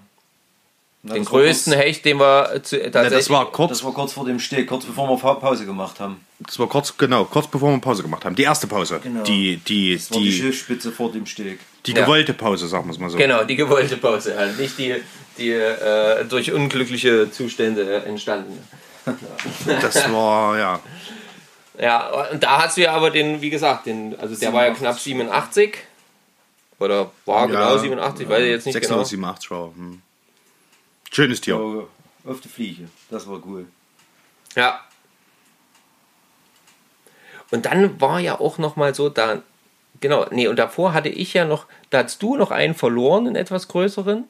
den das war größten kurz- Hecht, den wir zu, Ja, tatsächlich. das war kurz, Das war kurz vor dem Steg, kurz bevor wir Pa- Pause gemacht haben. das war kurz, genau, kurz bevor wir Pause gemacht haben. Die erste Pause. Genau. Die, die, Das war die die, Schiffsspitze vor dem Steg. die Ja. gewollte Pause, sagen wir es mal so. Genau, die gewollte Pause, halt. nicht die, die äh, durch unglückliche Zustände entstanden. *laughs* Das war, ja. Ja, und da hast du ja aber den, wie gesagt, den, also der war ja knapp 87. Oder war genau ja, 87, weiß ich jetzt nicht 687 war. Hm. Schönes Tier. So, auf die Fliege. Das war cool. genau. Ja. Und dann war ja auch noch mal so, da, genau, nee, und davor hatte ich ja noch, da hast du noch einen verloren, einen etwas größeren.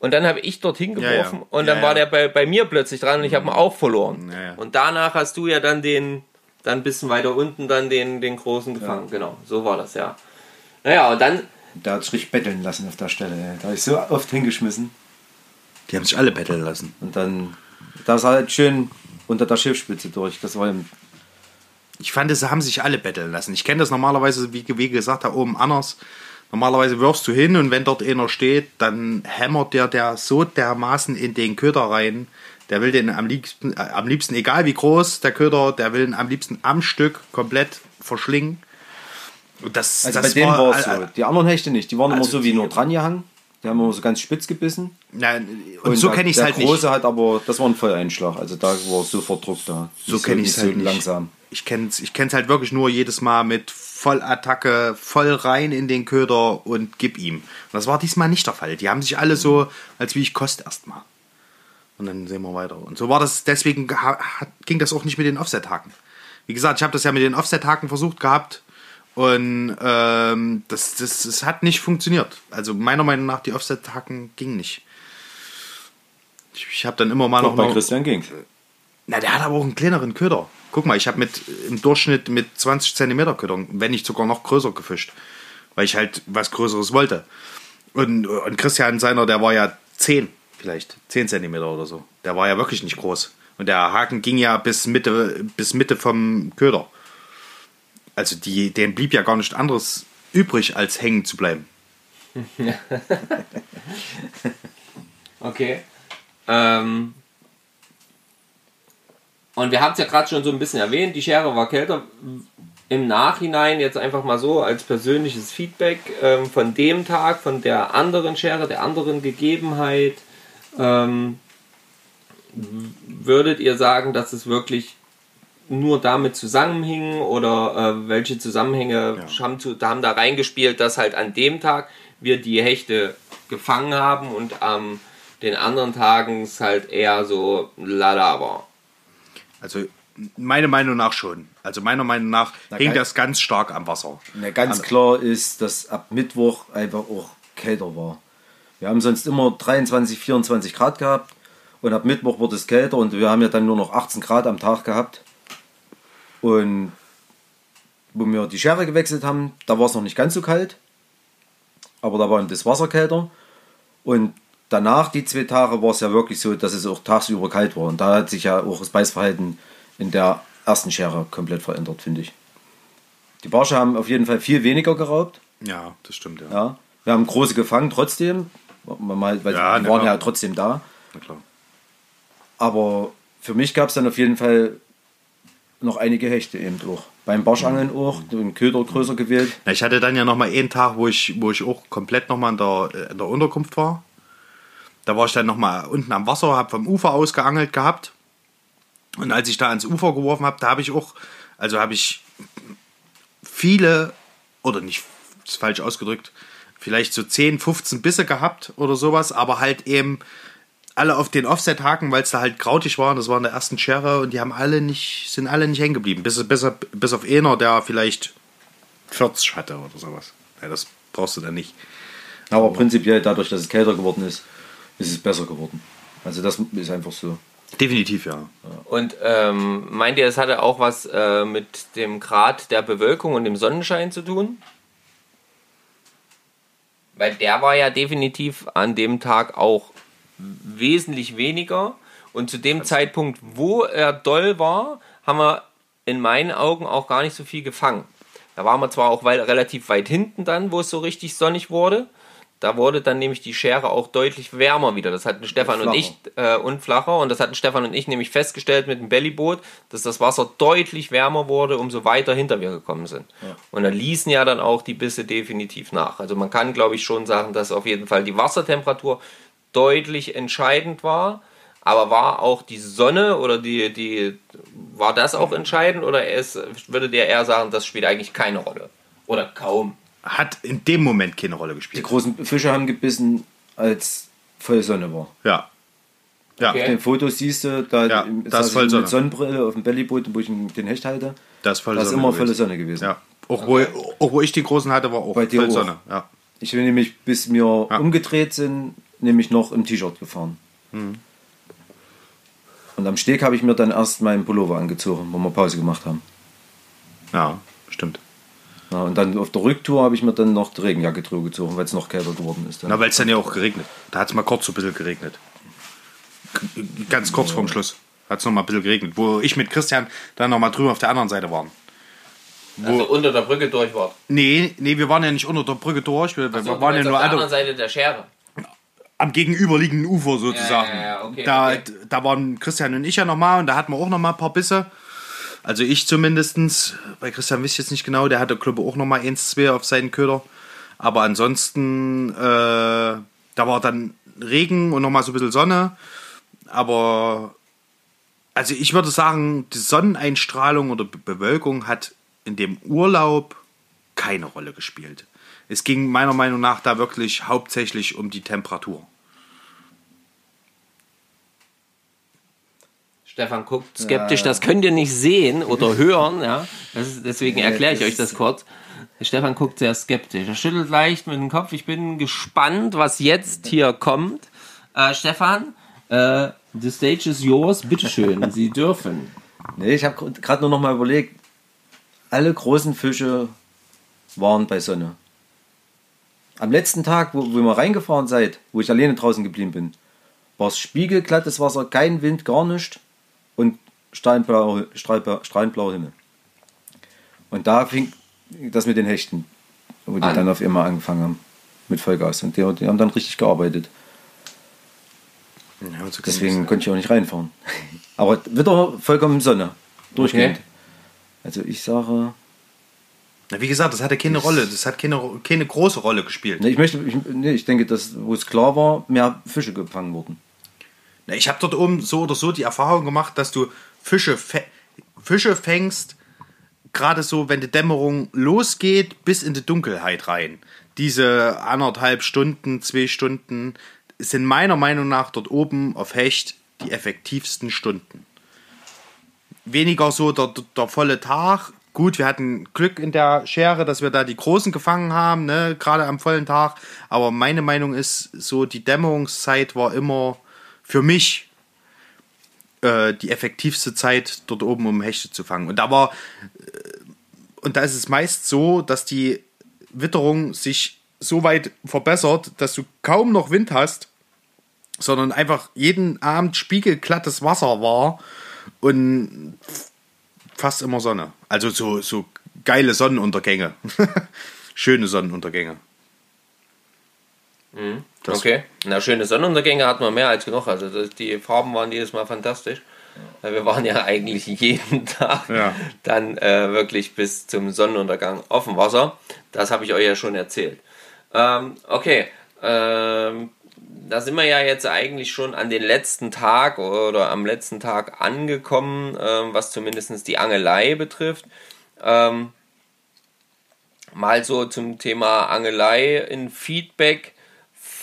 Und dann habe ich dorthin geworfen ja. und Ja, dann war ja. der bei, bei mir plötzlich dran und ich habe ihn auch verloren. Ja, ja. Und danach hast du ja dann den, dann ein bisschen weiter unten dann den, den großen gefangen. Genau, so war das ja. Naja, und dann Da hat sich richtig betteln lassen auf der Stelle. Ey. Da habe ich so oft hingeschmissen. Die haben sich alle betteln lassen. Und dann, da er halt schön unter der Schiffsspitze durch. Das war ihm Ich fand, sie haben sich alle betteln lassen. Ich kenne das normalerweise, wie, wie gesagt, da oben anders. Normalerweise wirfst du hin und wenn dort einer steht, dann hämmert der, der so dermaßen in den Köder rein. Der will den am liebsten, äh, am liebsten, egal wie groß der Köder, der will ihn am liebsten am Stück komplett verschlingen. Und das, Also das bei denen war es so. Die anderen Hechte nicht. Die waren immer Also so wie nur dran gehangen. Die haben immer so ganz spitz gebissen. Nein, und, so der- kenne ich es der halt Große nicht. hat aber, das war ein Volleinschlag. Also da war sofort Druck da. So kenne ich es halt so nicht. langsam. Ich kenne es ich kenn's halt wirklich nur jedes Mal mit Vollattacke, voll rein in den Köder und gib ihm. Und das war diesmal nicht der Fall. Die haben sich alle so, als wie ich kost erstmal. Und dann sehen wir weiter. Und so war das, deswegen ging das auch nicht mit den Offset-Haken. Wie gesagt, ich habe das ja mit den Offset-Haken versucht gehabt. Und ähm, das, das, das hat nicht funktioniert. Also meiner Meinung nach, die Offset-Haken gingen nicht. Ich, ich habe dann immer mal Doch, noch bei mal- Christian ging na, der hat aber auch einen kleineren Köder. Guck mal, ich habe mit im Durchschnitt mit 20 cm Ködern, wenn nicht sogar noch größer gefischt, weil ich halt was Größeres wollte. Und, und Christian seiner, der war ja 10 vielleicht, 10 cm oder so. Der war ja wirklich nicht groß. Und der Haken ging ja bis Mitte, bis Mitte vom Köder. Also die, dem blieb ja gar nichts anderes übrig, als hängen zu bleiben. *laughs* Okay. Ähm, und wir haben es ja gerade schon so ein bisschen erwähnt, die Schere war kälter. Im Nachhinein jetzt einfach mal so als persönliches Feedback ähm, von dem Tag, von der anderen Schere, der anderen Gegebenheit. Ähm, würdet ihr sagen, dass es wirklich nur damit zusammenhing oder äh, welche Zusammenhänge haben, zu, haben da reingespielt, dass halt an dem Tag wir die Hechte gefangen haben und an den anderen Tagen es halt eher so lala war. Also meiner Meinung nach schon. Also meiner Meinung nach hing geil. das ganz stark am Wasser. Ja, ganz klar ist, dass ab Mittwoch einfach auch kälter war. Wir haben sonst immer 23, 24 Grad gehabt und ab Mittwoch wurde es kälter und wir haben ja dann nur noch 18 Grad am Tag gehabt. Und wo wir die Schere gewechselt haben, da war es noch nicht ganz so kalt, aber da war das Wasser kälter. Und danach, die zwei Tage, war es ja wirklich so, dass es auch tagsüber kalt war. Und da hat sich ja auch das Beißverhalten in der ersten Schere komplett verändert, finde ich. Die Barsche haben auf jeden Fall viel weniger geraubt. Ja, das stimmt, ja. Ja. Wir haben große gefangen trotzdem, weil weil Ja, die waren ja trotzdem da. Na klar. Aber für mich gab es dann auf jeden Fall noch einige Hechte eben auch. Beim Barschangeln auch, den Köder größer gewählt. Na, ich hatte dann ja noch mal einen Tag, wo ich, wo ich auch komplett noch mal in der, äh, in der Unterkunft war. Da war ich dann noch mal unten am Wasser, habe vom Ufer aus geangelt gehabt. Und als ich da ans Ufer geworfen habe, da habe ich auch, also habe ich viele, oder nicht, ist falsch ausgedrückt, vielleicht so 10, 15 Bisse gehabt oder sowas, aber halt eben alle auf den Offset-Haken, weil es da halt krautig war. und Das war in der ersten Schere und die haben alle nicht, sind alle nicht hängen geblieben. Bis, bis, bis auf einer, der vielleicht 40 hatte oder sowas. Ja, das brauchst du dann nicht. Aber prinzipiell, dadurch, dass es kälter geworden ist, ist es besser geworden. Also das ist einfach so. Definitiv, ja. Und ähm, meint ihr, es hatte auch was äh, mit dem Grad der Bewölkung und dem Sonnenschein zu tun? Weil der war ja definitiv an dem Tag auch wesentlich weniger. Und zu dem Zeitpunkt, wo er doll war, haben wir in meinen Augen auch gar nicht so viel gefangen. Da waren wir zwar auch weit, relativ weit hinten dann, wo es so richtig sonnig wurde. Da wurde dann nämlich die Schere auch deutlich wärmer wieder. Das hatten Stefan und flacher. ich äh, und flacher. Und das hatten Stefan und ich nämlich festgestellt mit dem Bellyboot, dass das Wasser deutlich wärmer wurde, umso weiter hinter wir gekommen sind. Und da ließen ja dann auch die Bisse definitiv nach. Also man kann, glaube ich, schon sagen, dass auf jeden Fall die Wassertemperatur deutlich entscheidend war. Aber war auch die Sonne oder die, die, war das auch entscheidend oder ist, würde der eher sagen, das spielt eigentlich keine Rolle? Oder kaum? Hat in dem Moment keine Rolle Die gespielt. großen Fische haben gebissen, als voll Sonne war. Ja. Ja, Okay. Auf den Fotos siehst du, da Ja, im- da ist saß voll ich Sonne. mit Sonnenbrille auf dem Bellyboot, wo ich den Hecht halte. das ist voll Da ist immer gewesen. volle Sonne gewesen. Ja. Auch, wo, auch wo ich die großen hatte, war auch Bei dir voll auch. Sonne. Ja. Ich bin nämlich, bis wir Ja. umgedreht sind, nämlich noch im T-Shirt gefahren. Mhm. Und am Steg habe ich mir dann erst meinen Pullover angezogen, wo wir Pause gemacht haben. ja, stimmt. Ja, und dann auf der Rücktour habe ich mir dann noch die Regenjacke drüber gezogen, weil es noch kälter geworden ist. Dann. Na, weil es dann ja auch geregnet. Da hat es mal kurz so ein bisschen geregnet. Ganz kurz vorm Schluss hat es noch mal ein bisschen geregnet. Wo ich mit Christian dann noch mal drüben auf der anderen Seite waren. Also unter der Brücke durch war. Nee, nee, wir waren ja nicht unter der Brücke durch. Wir, wir waren ja nur auf der an anderen der, Seite der Schere. am gegenüberliegenden Ufer sozusagen. Ja, ja, ja, okay, da, okay. da waren Christian und ich ja noch mal und da hatten wir auch noch mal ein paar Bisse. Also ich zumindestens. Bei Christian ich jetzt nicht genau. Der hatte, ich, auch noch mal eins, zwei auf seinen Köder. Aber ansonsten, äh, da war dann Regen und noch mal so ein bisschen Sonne. Aber also ich würde sagen, die Sonneneinstrahlung oder Be Bewölkung hat in dem Urlaub keine Rolle gespielt. Es ging meiner Meinung nach da wirklich hauptsächlich um die Temperatur. Stefan guckt skeptisch, das könnt ihr nicht sehen oder hören, ja. Ist, deswegen erkläre ich euch das kurz. Stefan guckt sehr skeptisch. Er schüttelt leicht mit dem Kopf. Ich bin gespannt, was jetzt hier kommt. Äh, Stefan, äh, the stage is yours. Bitteschön, Sie dürfen. Nee, ich habe gerade nur noch mal überlegt, alle großen Fische waren bei Sonne. Am letzten Tag, wo, wo wir reingefahren seid, wo ich alleine draußen geblieben bin, war es spiegelglattes Wasser, kein Wind, gar nichts und strahlblau, strahlendblauer Himmel. Und da fing das mit den Hechten, wo die An. dann auf immer angefangen haben mit Vollgas. Und die, die haben dann richtig gearbeitet. Deswegen konnte ich auch nicht reinfahren. *laughs* Aber wieder vollkommen Sonne. Durchgehend. Okay. Also ich sage, Na, wie gesagt, das hatte keine Rolle. Das hat keine, keine große Rolle gespielt. ne, ich möchte, ich, nee, ich denke, dass, wo es klar war, mehr Fische gefangen wurden. Na, Ich habe dort oben so oder so die Erfahrung gemacht, dass du Fische, Fische fängst, gerade so, wenn die Dämmerung losgeht, bis in die Dunkelheit rein. Diese anderthalb Stunden, zwei Stunden sind meiner Meinung nach dort oben auf Hecht die effektivsten Stunden. Weniger so der, der, der volle Tag. Gut, wir hatten Glück in der Schere, dass wir da die Großen gefangen haben, ne, gerade am vollen Tag. Aber meine Meinung ist, so die Dämmerungszeit war immer für mich äh, die effektivste Zeit dort oben, um Hechte zu fangen. Und da war, äh, und da ist es meist so, dass die Witterung sich so weit verbessert, dass du kaum noch Wind hast, sondern einfach jeden Abend spiegelglattes Wasser war und fast immer Sonne. Also so, so geile Sonnenuntergänge. *laughs* Schöne Sonnenuntergänge. Das- okay. Na, schöne Sonnenuntergänge hatten wir mehr als genug. Also das, die Farben waren jedes Mal fantastisch. Wir waren ja eigentlich jeden Tag Ja. dann äh, wirklich bis zum Sonnenuntergang auf dem Wasser. Das habe ich euch ja schon erzählt. Ähm, okay. Ähm, da sind wir ja jetzt eigentlich schon an den letzten Tag oder am letzten Tag angekommen, ähm, was zumindest die Angelei betrifft. Ähm, mal so zum Thema Angelei in Feedback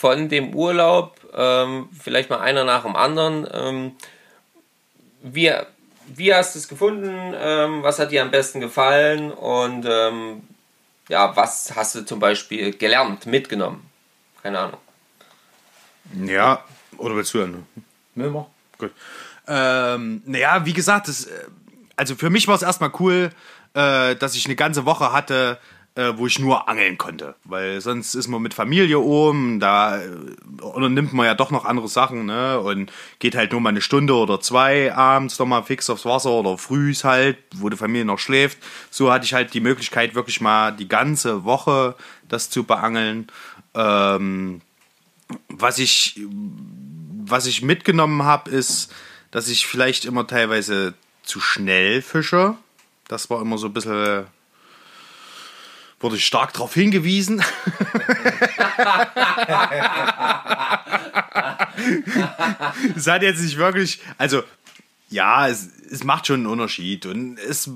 von dem Urlaub, ähm, vielleicht mal einer nach dem anderen. Ähm, wie, wie hast du es gefunden? Ähm, was hat dir am besten gefallen? Und ähm, ja, was hast du zum Beispiel gelernt, mitgenommen? Keine Ahnung. Ja, oder willst du dann? Milmer. Gut. Ähm, naja, wie gesagt, das, äh, also für mich war es erstmal cool, äh, dass ich eine ganze Woche hatte, äh, wo ich nur angeln konnte. Weil sonst ist man mit Familie oben, da äh, unternimmt man ja doch noch andere Sachen, ne? Und geht halt nur mal eine Stunde oder zwei abends nochmal fix aufs Wasser oder frühs halt, wo die Familie noch schläft. So hatte ich halt die Möglichkeit, wirklich mal die ganze Woche das zu beangeln. Ähm, was ich was ich mitgenommen habe, ist, dass ich vielleicht immer teilweise zu schnell fische. Das war immer so ein bisschen. Wurde ich stark darauf hingewiesen. *laughs* es hat jetzt nicht wirklich. Also, ja, es, es macht schon einen Unterschied. Und es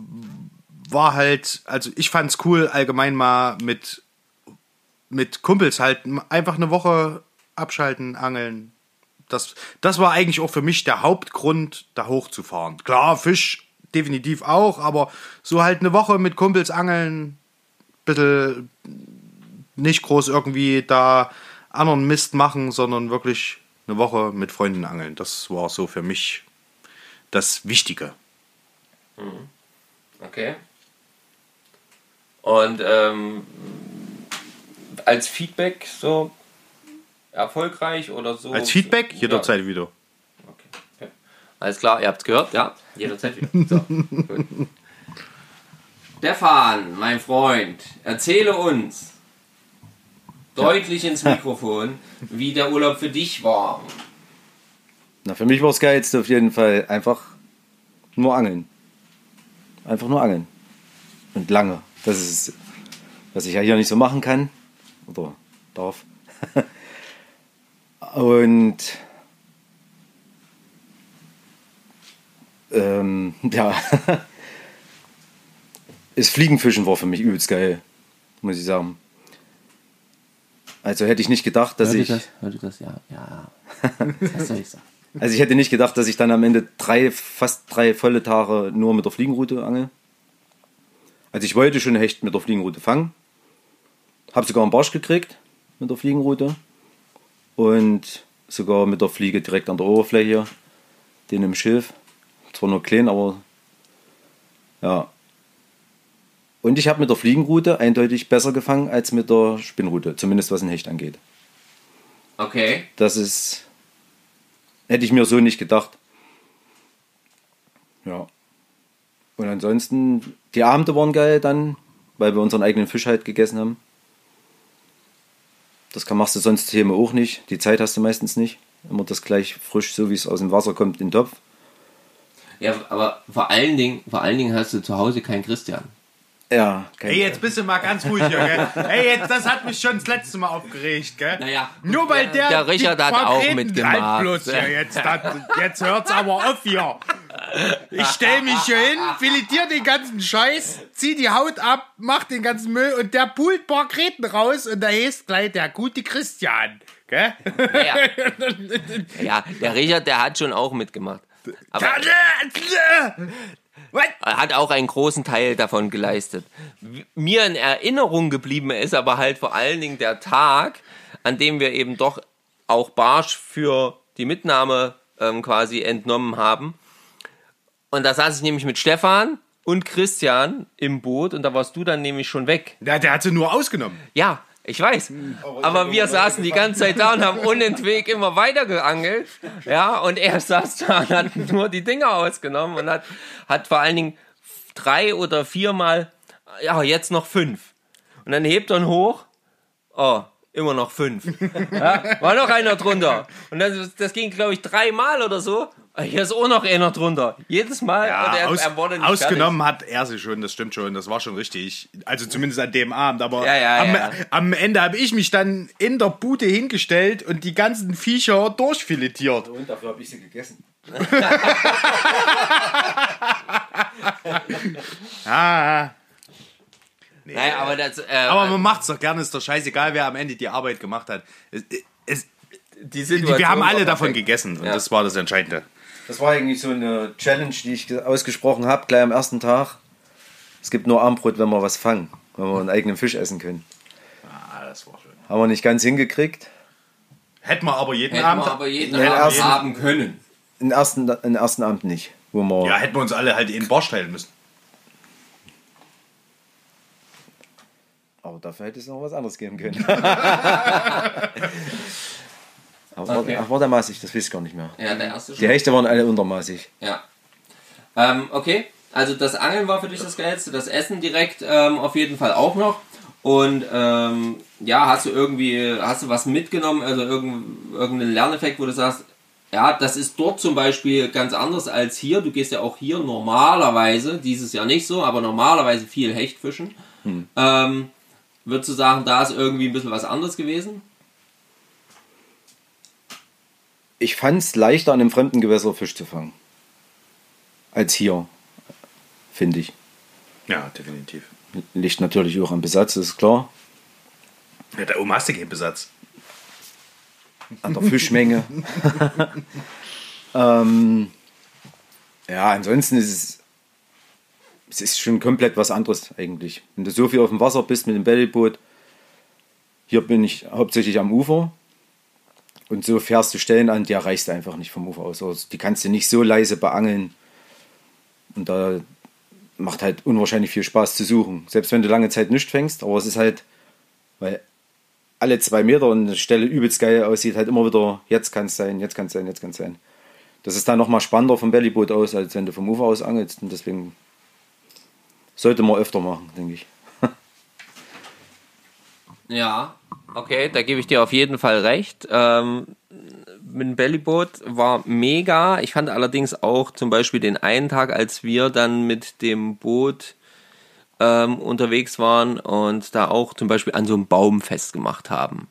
war halt. Also, ich fand es cool, allgemein mal mit, mit Kumpels halt einfach eine Woche abschalten, angeln, das, das war eigentlich auch für mich der Hauptgrund, da hochzufahren. Klar, Fisch definitiv auch, aber so halt eine Woche mit Kumpels angeln, bisschen nicht groß irgendwie da anderen Mist machen, sondern wirklich eine Woche mit Freunden angeln. Das war so für mich das Wichtige. Okay. Und ähm, als Feedback so erfolgreich oder so. Als Feedback Ja. jederzeit wieder. Okay. okay. Alles klar, ihr habt es gehört, ja? Jederzeit wieder. So, gut. Stefan, mein Freund, erzähle uns deutlich ins Mikrofon, wie der Urlaub für dich war. Na, für mich war das Geilste auf jeden Fall einfach nur angeln. Einfach nur angeln. Und lange. Das ist, was ich ja hier nicht so machen kann. Oder darf. *laughs* Und ähm, *laughs* ja, das Fliegenfischen war für mich übelst geil, muss ich sagen. Also hätte ich nicht gedacht, dass ich. Hört ihr das? Ja, ja. *laughs* Was soll ich sagen? Also ich hätte nicht gedacht, dass ich dann am Ende drei, fast drei volle Tage nur mit der Fliegenroute angel. Also ich wollte schon Hecht mit der Fliegenroute fangen. Habe sogar einen Barsch gekriegt mit der Fliegenroute. Und sogar mit der Fliege direkt an der Oberfläche. Den im Schilf. Zwar nur klein, aber ja. Und ich habe mit der Fliegenroute eindeutig besser gefangen als mit der Spinnroute. Zumindest was ein Hecht angeht. Okay. Das ist. Hätte ich mir so nicht gedacht. Ja. Und ansonsten, die Abende waren geil dann, weil wir unseren eigenen Fisch halt gegessen haben. Das kann, machst du sonst hier auch nicht. Die Zeit hast du meistens nicht. Immer das gleich frisch, so wie es aus dem Wasser kommt, in den Topf. Ja, aber vor allen Dingen, vor allen Dingen hast du zu Hause keinen Christian. Ja, kein Ey, jetzt bist du mal ganz ruhig hier, gell? Ey, jetzt, das hat mich schon das letzte Mal aufgeregt, gell? Naja, Nur weil der. der Richard hat auch mitgemacht. Bloß hier, jetzt, das, jetzt hört's aber auf hier. Ich stell mich hier hin, filetier den ganzen Scheiß, zieh die Haut ab, mach den ganzen Müll und der pult paar Kreten raus und da heißt gleich der gute Christian, gell? Ja. *laughs* ja, der Richard, der hat schon auch mitgemacht. Aber er hat auch einen großen Teil davon geleistet. Mir in Erinnerung geblieben ist aber halt vor allen Dingen der Tag, an dem wir eben doch auch Barsch für die Mitnahme ähm, quasi entnommen haben. Und da saß ich nämlich mit Stefan und Christian im Boot und da warst du dann nämlich schon weg. Der, der hat sie nur ausgenommen. Ja, ich weiß. Aber wir saßen die ganze Zeit da und haben *laughs* unentwegt immer weiter geangelt. Ja, und er saß da und hat nur die Dinger ausgenommen und hat, hat vor allen Dingen drei oder viermal, ja, jetzt noch fünf. Und dann hebt er ihn hoch. Oh, immer noch fünf. Ja, war noch einer drunter. Und das, das ging, glaube ich, dreimal oder so. Hier ist auch noch einer drunter. Jedes Mal. Ja, er, aus, er wurde nicht ausgenommen hat er sie schon, das stimmt schon, das war schon richtig. Also zumindest an dem Abend, aber Ja, ja, am, ja. am Ende habe ich mich dann in der Bude hingestellt und die ganzen Viecher durchfiletiert. Und dafür habe ich sie gegessen. *laughs* Ah, fertig. Naja, aber das. Äh, aber man macht's doch gerne, ist doch scheißegal, wer am Ende die Arbeit gemacht hat. Es, es, die Situation wir haben alle davon gegessen und Ja. das war das Entscheidende. Das war eigentlich so eine Challenge, die ich ge- ausgesprochen habe, gleich am ersten Tag. Es gibt nur Armbrot, wenn wir was fangen, wenn wir einen eigenen Fisch essen können. Ah, das war schön. Haben wir nicht ganz hingekriegt. Hätten wir aber jeden Hätten Abend. wir aber jeden Abend ersten- haben können. Den ersten, den ersten Abend nicht. Wo wir, ja, hätten wir uns alle halt in den Barsch teilen müssen. Aber dafür hätte es noch was anderes geben können. *laughs* *laughs* aber Okay. ach, war der maßig, das weiß ich gar nicht mehr. Ja, der erste Die schon. Hechte waren alle untermaßig. Ja. Ähm, okay, also das Angeln war für dich das Geilste, das Essen direkt ähm, auf jeden Fall auch noch. Und ähm, ja, hast du irgendwie, hast du was mitgenommen, also irgendein, irgendeinen Lerneffekt, wo du sagst, ja, das ist dort zum Beispiel ganz anders als hier. Du gehst ja auch hier normalerweise, dieses Jahr nicht so, aber normalerweise viel Hecht fischen. Ähm, würdest du sagen, da ist irgendwie ein bisschen was anderes gewesen? Ich fand es leichter, an einem fremden Gewässer Fisch zu fangen. Als hier, finde ich. Ja, definitiv. Liegt natürlich auch am Besatz, ist klar. Ja, da oben hast du keinen Besatz. An der Fischmenge. *laughs* ähm, ja, ansonsten ist es, es ist schon komplett was anderes eigentlich. Wenn du so viel auf dem Wasser bist mit dem Bellyboot, hier bin ich hauptsächlich am Ufer und so fährst du Stellen an, die erreichst du einfach nicht vom Ufer aus. Also die kannst du nicht so leise beangeln und da macht halt unwahrscheinlich viel Spaß zu suchen. Selbst wenn du lange Zeit nichts fängst, aber es ist halt, weil alle zwei Meter und eine Stelle übelst geil aussieht, halt immer wieder, jetzt kann es sein, jetzt kann es sein, jetzt kann es sein. Das ist dann nochmal spannender vom Bellyboot aus, als wenn du vom Ufer aus angelst. Und deswegen sollte man öfter machen, denke ich. Ja, okay, da gebe ich dir auf jeden Fall recht. Ähm, mit dem Bellyboot war mega. Ich fand allerdings auch zum Beispiel den einen Tag, als wir dann mit dem Boot ähm, unterwegs waren und da auch zum Beispiel an so einem Baum festgemacht haben.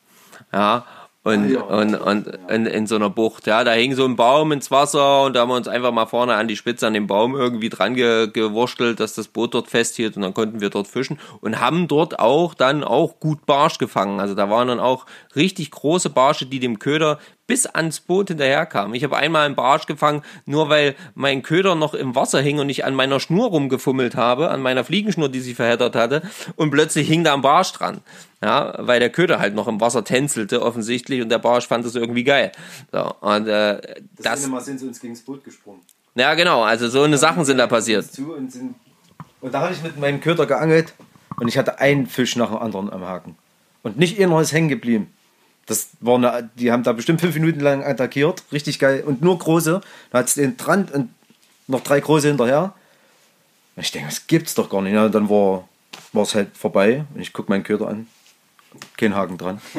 Ja, und, und, und in, in so einer Bucht, ja, da hing so ein Baum ins Wasser und da haben wir uns einfach mal vorne an die Spitze an den Baum irgendwie dran ge, gewurstelt, dass das Boot dort festhielt und dann konnten wir dort fischen und haben dort auch dann auch gut Barsch gefangen. Also da waren dann auch richtig große Barsche, die dem Köder bis ans Boot hinterherkamen. Ich habe einmal einen Barsch gefangen, nur weil mein Köder noch im Wasser hing und ich an meiner Schnur rumgefummelt habe, an meiner Fliegenschnur, die sich verheddert hatte, und plötzlich hing da ein Barsch dran. Ja, weil der Köder halt noch im Wasser tänzelte offensichtlich und der Barsch fand es irgendwie geil. So, und äh, das, Mal sind sie uns gegen das Boot gesprungen. ja genau, also so eine Sachen sind da passiert. Und, sind, und da habe ich mit meinem Köder geangelt und ich hatte einen Fisch nach dem anderen am Haken. Und nicht einer ist hängen geblieben. Das war eine, die haben da bestimmt fünf Minuten lang attackiert, richtig geil. Und nur große. Da hat es den dran und noch drei große hinterher. Und ich denke, das gibt's doch gar nicht. Ja, dann war es halt vorbei. Und ich gucke meinen Köder an. Kein Haken dran. *laughs*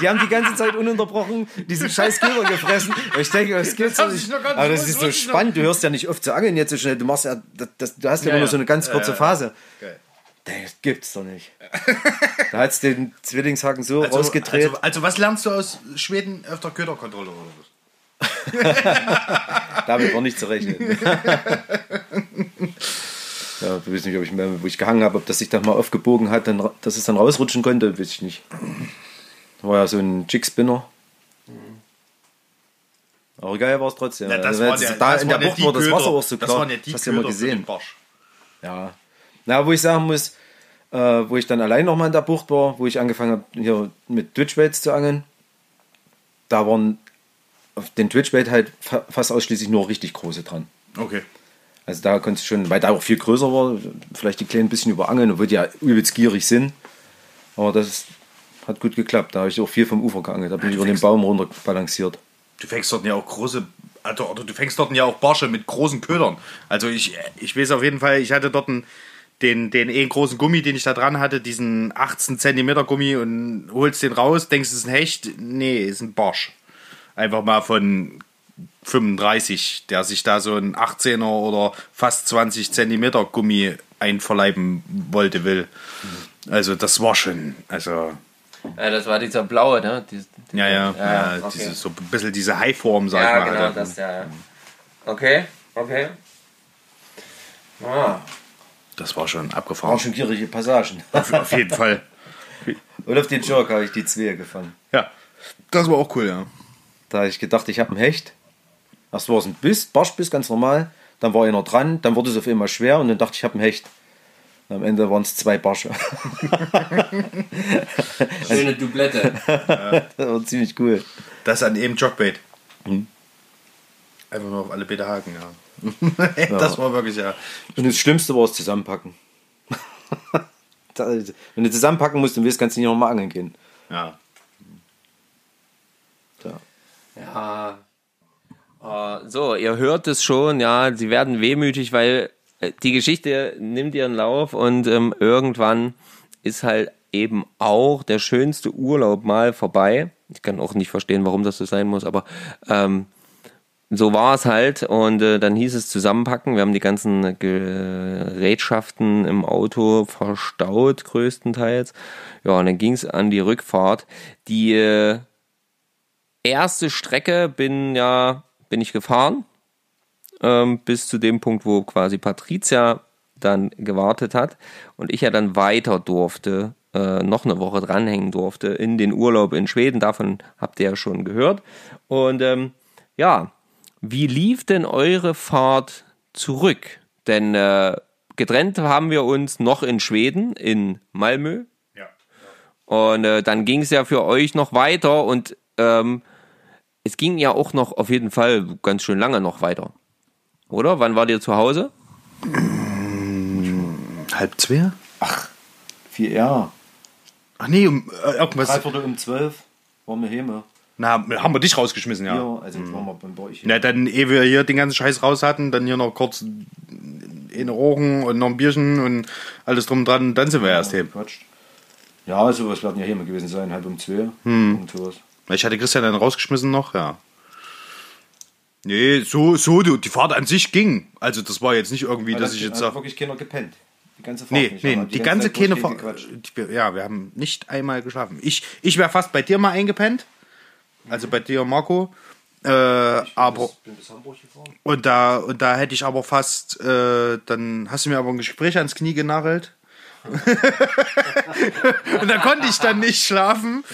die haben die ganze Zeit ununterbrochen diesen scheiß Köder gefressen. Ich denke, das gibt's doch haben nicht. Aber das ist so spannend. Du hörst ja nicht oft zu angeln jetzt so schnell. Du machst ja, das, das, du hast ja, immer nur ja. so eine ganz kurze Phase. Geil. Das gibt's doch nicht. *laughs* Da hat's den Zwillingshaken so Also, rausgedreht. Also, also was lernst du aus Schweden öfter Köderkontrolle oder was? *laughs* Damit war nicht zu rechnen. Ja, ich weiß nicht, ob ich mehr, wo ich gehangen habe, ob das sich dann mal aufgebogen hat, dann, dass es dann rausrutschen konnte, weiß ich nicht. Da war ja so ein Jig-Spinner. Aber geil war es trotzdem. Ja, das Also, war der, da das in war der Bucht war das. Wasser auch so Das klar. waren ja die das hast du ja mal gesehen. Ja. Na, wo ich sagen muss, äh, wo ich dann allein nochmal in der Bucht war, wo ich angefangen habe, hier mit Twitchbaits zu angeln, da waren auf den Twitchbait halt fa fast ausschließlich nur richtig große dran. Okay. Also da konntest du schon, weil da auch viel größer war, vielleicht die Kleinen ein bisschen überangeln, obwohl die ja übelst gierig sind. Aber das hat gut geklappt. Da habe ich auch viel vom Ufer geangelt, da bin ich über den Baum runter balanciert. Du fängst dort ja auch große, also du fängst dort ja auch Barsche mit großen Ködern. Also ich, ich weiß auf jeden Fall, ich hatte dort einen, den, den einen großen Gummi, den ich da dran hatte, diesen 18 Zentimeter Gummi und holst den raus, denkst es ist ein Hecht, nee, ist ein Barsch. Einfach mal von 35, der sich da so ein 18er oder fast 20 Zentimeter Gummi einverleiben wollte, will. Also das war schon, also Ja, das war dieser blaue, ne? Dies- ja, ja, Ja, ja, okay. diese, so ein bisschen diese Highform, sag Ja, ich mal. genau, hatte. das, ja. ja. Okay, okay. Ah. Das war schon abgefahren. schon gierige Passagen. Auf, auf jeden *laughs* Fall. Und auf den Jerk habe ich die Zwehe gefangen. Ja, das war auch cool, ja. Da habe ich gedacht, ich habe einen Hecht. Erst war es ein Biss, Barschbiss, ganz normal. Dann war einer dran, dann wurde es auf einmal schwer und dann dachte ich, ich habe einen Hecht. Und am Ende waren es zwei Barsche. *laughs* Schöne Doublette. *laughs* Das war ziemlich cool. Das an eben Jogbait. Mhm. Einfach nur auf alle Bäder haken, *laughs* ja. Das war wirklich, ja. Und das Schlimmste war das Zusammenpacken. Wenn du zusammenpacken musst und willst, kannst du nicht nochmal angeln gehen. ja. Ja. Äh, so, ihr hört es schon, ja, sie werden wehmütig, weil äh, die Geschichte nimmt ihren Lauf und ähm, irgendwann ist halt eben auch der schönste Urlaub mal vorbei. Ich kann auch nicht verstehen, warum das so sein muss, aber ähm, so war es halt und äh, dann hieß es zusammenpacken. Wir haben die ganzen Gerätschaften im Auto verstaut größtenteils. Ja, und dann ging es an die Rückfahrt. Die äh, erste Strecke bin ja bin ich gefahren ähm, bis zu dem Punkt, wo quasi Patricia dann gewartet hat und ich ja dann weiter durfte, äh, noch eine Woche dranhängen durfte in den Urlaub in Schweden. Davon habt ihr ja schon gehört. Und ähm, ja, wie lief denn eure Fahrt zurück? Denn äh, getrennt haben wir uns noch in Schweden, in Malmö. ja. Und äh, dann ging es ja für euch noch weiter und ähm, es ging ja auch noch auf jeden Fall ganz schön lange noch weiter. oder? Wann wart ihr zu Hause? Halb zwei? Vier Jahre. Ach nee, um, äh, irgendwas. Dreiviertel um zwölf waren wir heim. Na, haben wir dich rausgeschmissen, ja. Ja, also jetzt waren wir bei euch. Na, dann, ehe wir hier den ganzen Scheiß raus hatten, dann hier noch kurz eine Rochen und noch ein Bierchen und alles drum und dran, dann sind wir erst heim. Quatscht. Ja, sowas werden ja heim gewesen sein, halb um zwei. Hm. Und sowas. Ich hatte Christian dann rausgeschmissen noch, ja. Nee, so, so, die Fahrt an sich ging. Also, das war jetzt nicht irgendwie, dass ich jetzt sage. wirklich keiner gepennt. Die ganze Fahrt Nee, nicht. nee, aber die, ganze keine Fahrt. Ja, wir haben nicht einmal geschlafen. Ich, ich wäre fast bei dir mal eingepennt. Also bei dir, Marco. Äh, aber, bin bis Hamburg gefahren. und da, und da hätte ich aber fast, äh, dann hast du mir aber ein Gespräch ans Knie genagelt. *laughs* und da konnte ich dann nicht schlafen.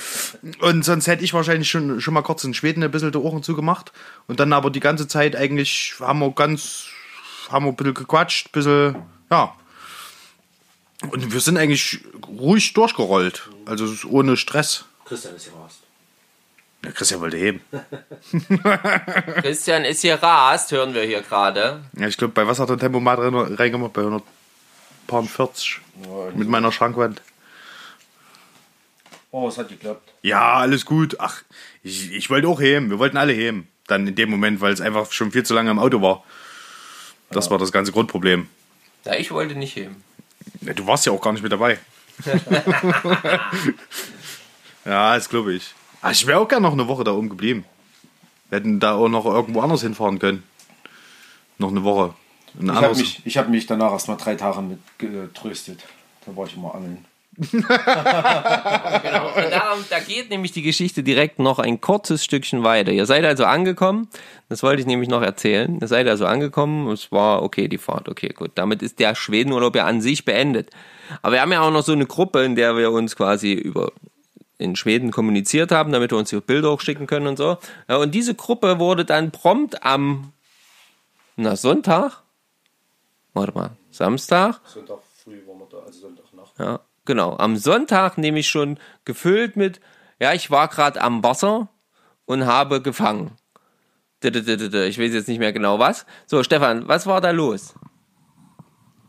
Und sonst hätte ich wahrscheinlich schon, schon mal kurz in Schweden ein bisschen die Ohren zugemacht. Und dann aber die ganze Zeit eigentlich haben wir ganz, haben wir ein bisschen gequatscht, ein bisschen, ja. Und wir sind eigentlich ruhig durchgerollt. Also ohne Stress. Christian ist gerast. Ja, Christian wollte heben. *laughs* Christian ist hier rast, hören wir hier gerade. Ja, ich glaube, bei was hat der Tempomat rein- reingemacht? Bei 140 mit meiner Schrankwand. Oh, es hat geklappt. Ja, alles gut. Ach, ich, ich wollte auch heben. Wir wollten alle heben. Dann in dem Moment, weil es einfach schon viel zu lange im Auto war. Das war das ganze Grundproblem. Ja, ich wollte nicht heben. Ja, du warst ja auch gar nicht mit dabei. *laughs* ja, das glaube ich. Ach, ich wäre auch gerne noch eine Woche da oben geblieben. Wir hätten da auch noch irgendwo anders hinfahren können. Noch eine Woche. Ein Ich habe mich, ich hab mich danach erst mal drei Tage mit getröstet. Da war ich immer angeln. Genau. Und darum, da geht nämlich die Geschichte direkt noch ein kurzes Stückchen weiter. Ihr seid also angekommen, das wollte ich nämlich noch erzählen. Ihr seid also angekommen, es war okay, die Fahrt, okay, gut. Damit ist der Schwedenurlaub ja an sich beendet. Aber wir haben ja auch noch so eine Gruppe, in der wir uns quasi über in Schweden kommuniziert haben, damit wir uns hier Bilder auch schicken können und so. Ja, und diese Gruppe wurde dann prompt am na, Sonntag? Warte mal, Samstag? Sonntag früh waren wir da, also Sonntagnacht. Ja, genau. Am Sonntag nämlich schon gefüllt mit, ja, ich war gerade am Wasser und habe gefangen. Ich weiß jetzt nicht mehr genau was. So, Stefan, was war da los?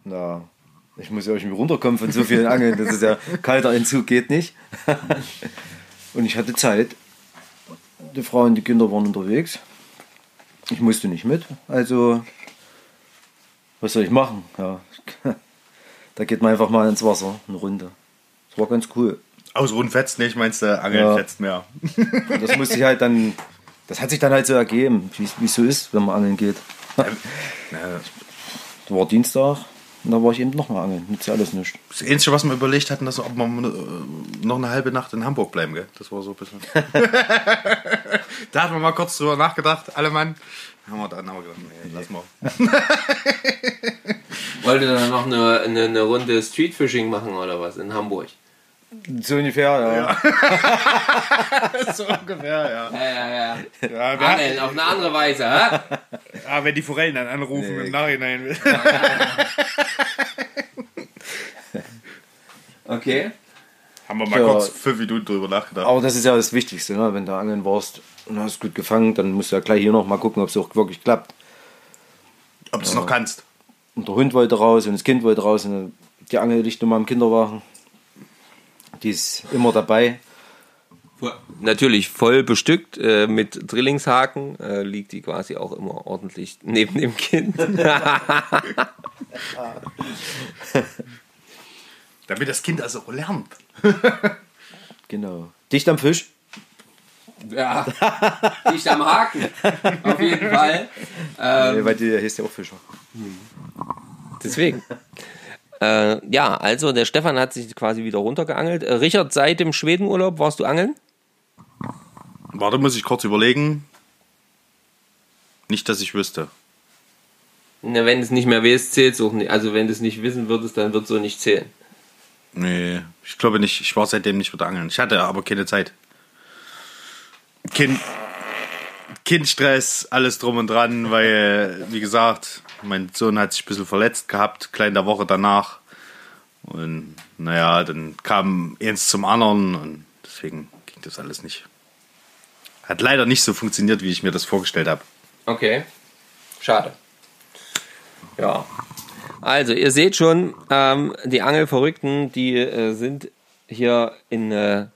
Na, ich muss ja irgendwie runterkommen von so vielen Angeln. Das ist ja kalter Entzug, geht nicht. *laughs* Und ich hatte Zeit. Die Frau und die Kinder waren unterwegs. Ich musste nicht mit. Also, was soll ich machen? Ja. *laughs* Da geht man einfach mal ins Wasser, eine Runde. Das war ganz cool. Aus Rund fetzt nicht, meinst du, Angeln Ja. fetzt mehr. *laughs* Das musste ich halt dann, das hat sich dann halt so ergeben, wie es- so ist, wenn man angeln geht. Ja, *laughs* Da war Dienstag und da war ich eben nochmal angeln. Nützt ja alles nichts. Das Einzige, was wir überlegt hatten, dass ob wir äh, noch eine halbe Nacht in Hamburg bleiben, gell? Das war so ein bisschen. da hatten wir mal kurz drüber nachgedacht, alle Mann. Haben wir dann aber gedacht, nee, lass mal. Wollte dann noch eine, eine, eine Runde Streetfishing machen oder was in Hamburg? So ungefähr, ja. *laughs* so ungefähr, ja. Ja, ja, ja. Ja, Angeln auf eine andere Weise, hä? ah, wenn die Forellen dann anrufen Nee. im Nachhinein. *laughs* Okay. Haben wir mal Ja. kurz fünf Minuten drüber nachgedacht. Aber das ist ja das Wichtigste, ne? wenn du angeln warst und hast gut gefangen, dann musst du ja gleich hier noch mal gucken, ob es auch wirklich klappt. Ob du es noch kannst. Und der Hund wollte raus und das Kind wollte raus und die Angel liegt immer im Kinderwagen. Die ist immer dabei. Natürlich voll bestückt äh, mit Drillingshaken, äh, liegt die quasi auch immer ordentlich neben dem Kind. *laughs* *laughs* Damit das Kind also auch lernt. *laughs* Genau. Dicht am Fisch. ja, nicht am Haken, auf jeden Fall. Nee, weil die heißt ja auch Fischer. Deswegen. Äh, ja, also der Stefan hat sich quasi wieder runtergeangelt. Äh, Richard, seit dem Schwedenurlaub warst du angeln? Warte, muss ich kurz überlegen. Nicht, dass ich wüsste. Na, wenn du es nicht mehr weißt, zählt es auch nicht. Also wenn du es nicht wissen würdest, dann wird es so nicht zählen. Nee, ich glaube nicht. Ich war seitdem nicht wieder angeln. Ich hatte aber keine Zeit. Kind, Kindstress, alles drum und dran, weil, wie gesagt, mein Sohn hat sich ein bisschen verletzt gehabt, klein der Woche danach. Und naja, dann kam eins zum anderen und deswegen ging das alles nicht. Hat leider nicht so funktioniert, wie ich mir das vorgestellt habe. Okay. Schade. Ja. Also, ihr seht schon, ähm, die Angelverrückten, die äh, sind hier in äh,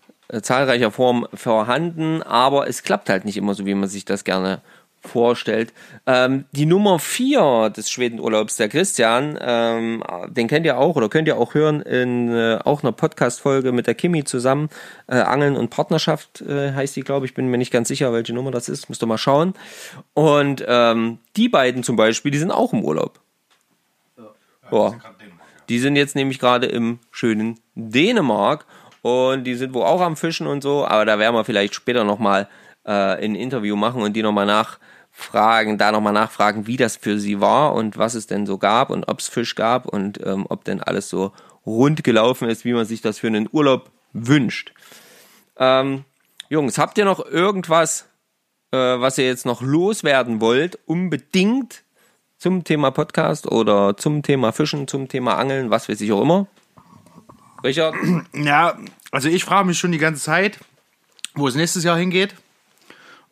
zahlreicher Form vorhanden, aber es klappt halt nicht immer so, wie man sich das gerne vorstellt. Ähm, die Nummer 4 des Schwedenurlaubs, der Christian, ähm, den kennt ihr auch oder könnt ihr auch hören in äh, auch einer Podcast-Folge mit der Kimi zusammen. Äh, Angeln und Partnerschaft äh, heißt die, glaube ich. Bin mir nicht ganz sicher, welche Nummer das ist. Müsst ihr mal schauen. Und ähm, die beiden zum Beispiel, die sind auch im Urlaub. Ja. Die sind jetzt nämlich gerade im schönen Dänemark und die sind wohl auch am Fischen und so, aber da werden wir vielleicht später nochmal äh, ein Interview machen und die nochmal nachfragen, da nochmal nachfragen, wie das für sie war und was es denn so gab und ob es Fisch gab und ähm, ob denn alles so rund gelaufen ist, wie man sich das für einen Urlaub wünscht. Ähm, Jungs, habt ihr noch irgendwas, äh, was ihr jetzt noch loswerden wollt, unbedingt zum Thema Podcast oder zum Thema Fischen, zum Thema Angeln, was weiß ich auch immer? Richard? *clears throat* Ja, also ich frage mich schon die ganze Zeit, wo es nächstes Jahr hingeht.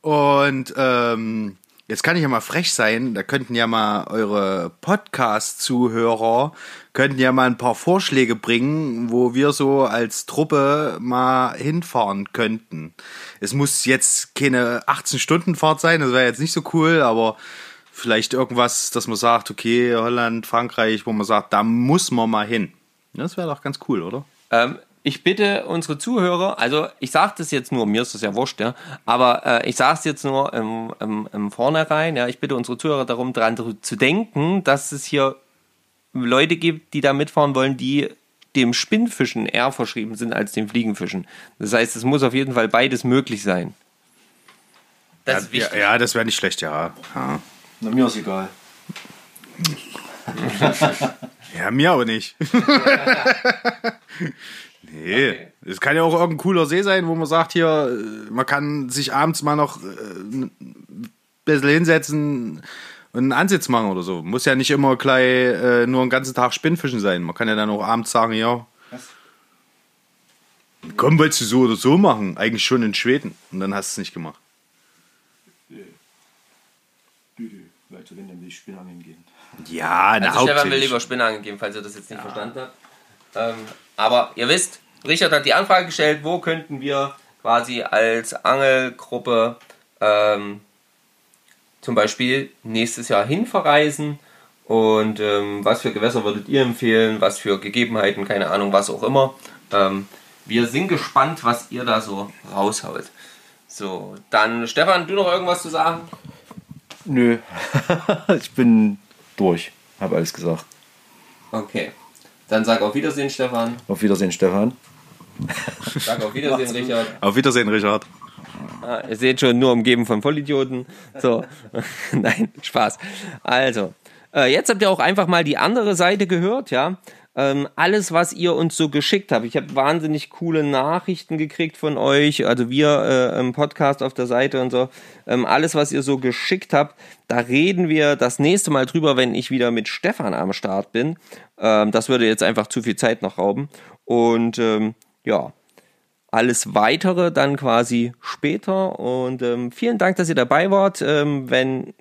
Und ähm, jetzt kann ich ja mal frech sein, da könnten ja mal eure Podcast-Zuhörer, könnten ja mal ein paar Vorschläge bringen, wo wir so als Truppe mal hinfahren könnten. Es muss jetzt keine 18-Stunden-Fahrt sein, das wäre jetzt nicht so cool, aber vielleicht irgendwas, dass man sagt, okay, Holland, Frankreich, wo man sagt, da muss man mal hin. Das wäre doch ganz cool, oder? Ähm, ich bitte unsere Zuhörer, also ich sage das jetzt nur, mir ist das ja wurscht, ja, aber äh, ich sage es jetzt nur im, im, im Vornherein, ja, ich bitte unsere Zuhörer darum, daran zu denken, dass es hier Leute gibt, die da mitfahren wollen, die dem Spinnfischen eher verschrieben sind als dem Fliegenfischen. Das heißt, es muss auf jeden Fall beides möglich sein. Das ja, ist wichtig. Ja, ja das wäre nicht schlecht, ja. ja. Na, mir ist egal. *laughs* ja, mir aber nicht. *laughs* Nee, okay. es kann ja auch irgendein cooler See sein, wo man sagt, hier, äh, man kann sich abends mal noch äh, ein bisschen hinsetzen und einen Ansitz machen oder so. Muss ja nicht immer gleich äh, nur einen ganzen Tag Spinnfischen sein. Man kann ja dann auch abends sagen, ja, Was? komm, willst du so oder so machen? Eigentlich schon in Schweden. Und dann hast du es nicht gemacht. Leute, wenn dann will ich Spinnangeln gehen. Ja, also Stefan will lieber Spinnangeln gehen, falls ihr das jetzt nicht ja. verstanden habt. Ähm, aber ihr wisst, Richard hat die Anfrage gestellt, wo könnten wir quasi als Angelgruppe ähm, zum Beispiel nächstes Jahr hin verreisen und ähm, was für Gewässer würdet ihr empfehlen, was für Gegebenheiten, keine Ahnung, was auch immer. Ähm, wir sind gespannt, was ihr da so raushaut. So, dann Stefan, du noch irgendwas zu sagen? Nö, *laughs* ich bin durch, habe alles gesagt. Okay, dann sag auf Wiedersehen, Stefan. Auf Wiedersehen, Stefan. Sag auf Wiedersehen, *laughs* Richard. Auf Wiedersehen, Richard. Ah, ihr seht schon, nur umgeben von Vollidioten. So, *laughs* nein, Spaß. Also, äh, jetzt habt ihr auch einfach mal die andere Seite gehört, ja. Ähm, alles, was ihr uns so geschickt habt. Ich habe wahnsinnig coole Nachrichten gekriegt von euch, also wir äh, im Podcast auf der Seite und so. Ähm, alles, was ihr so geschickt habt, da reden wir das nächste Mal drüber, wenn ich wieder mit Stefan am Start bin. Ähm, das würde jetzt einfach zu viel Zeit noch rauben. Und ähm, ja, alles weitere dann quasi später. Und ähm, vielen Dank, dass ihr dabei wart. Ähm, wenn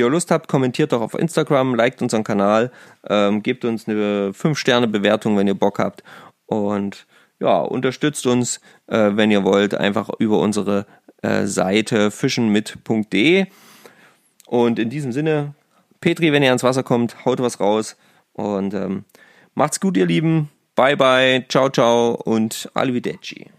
ihr Lust habt, kommentiert doch auf Instagram, liked unseren Kanal, ähm, gebt uns eine 5-Sterne-Bewertung, wenn ihr Bock habt. Und ja, unterstützt uns, äh, wenn ihr wollt, einfach über unsere äh, Seite fischenmit.de. Und in diesem Sinne, Petri, wenn ihr ans Wasser kommt, haut was raus. Und ähm, macht's gut, ihr Lieben. Bye bye, ciao ciao und arrivederci.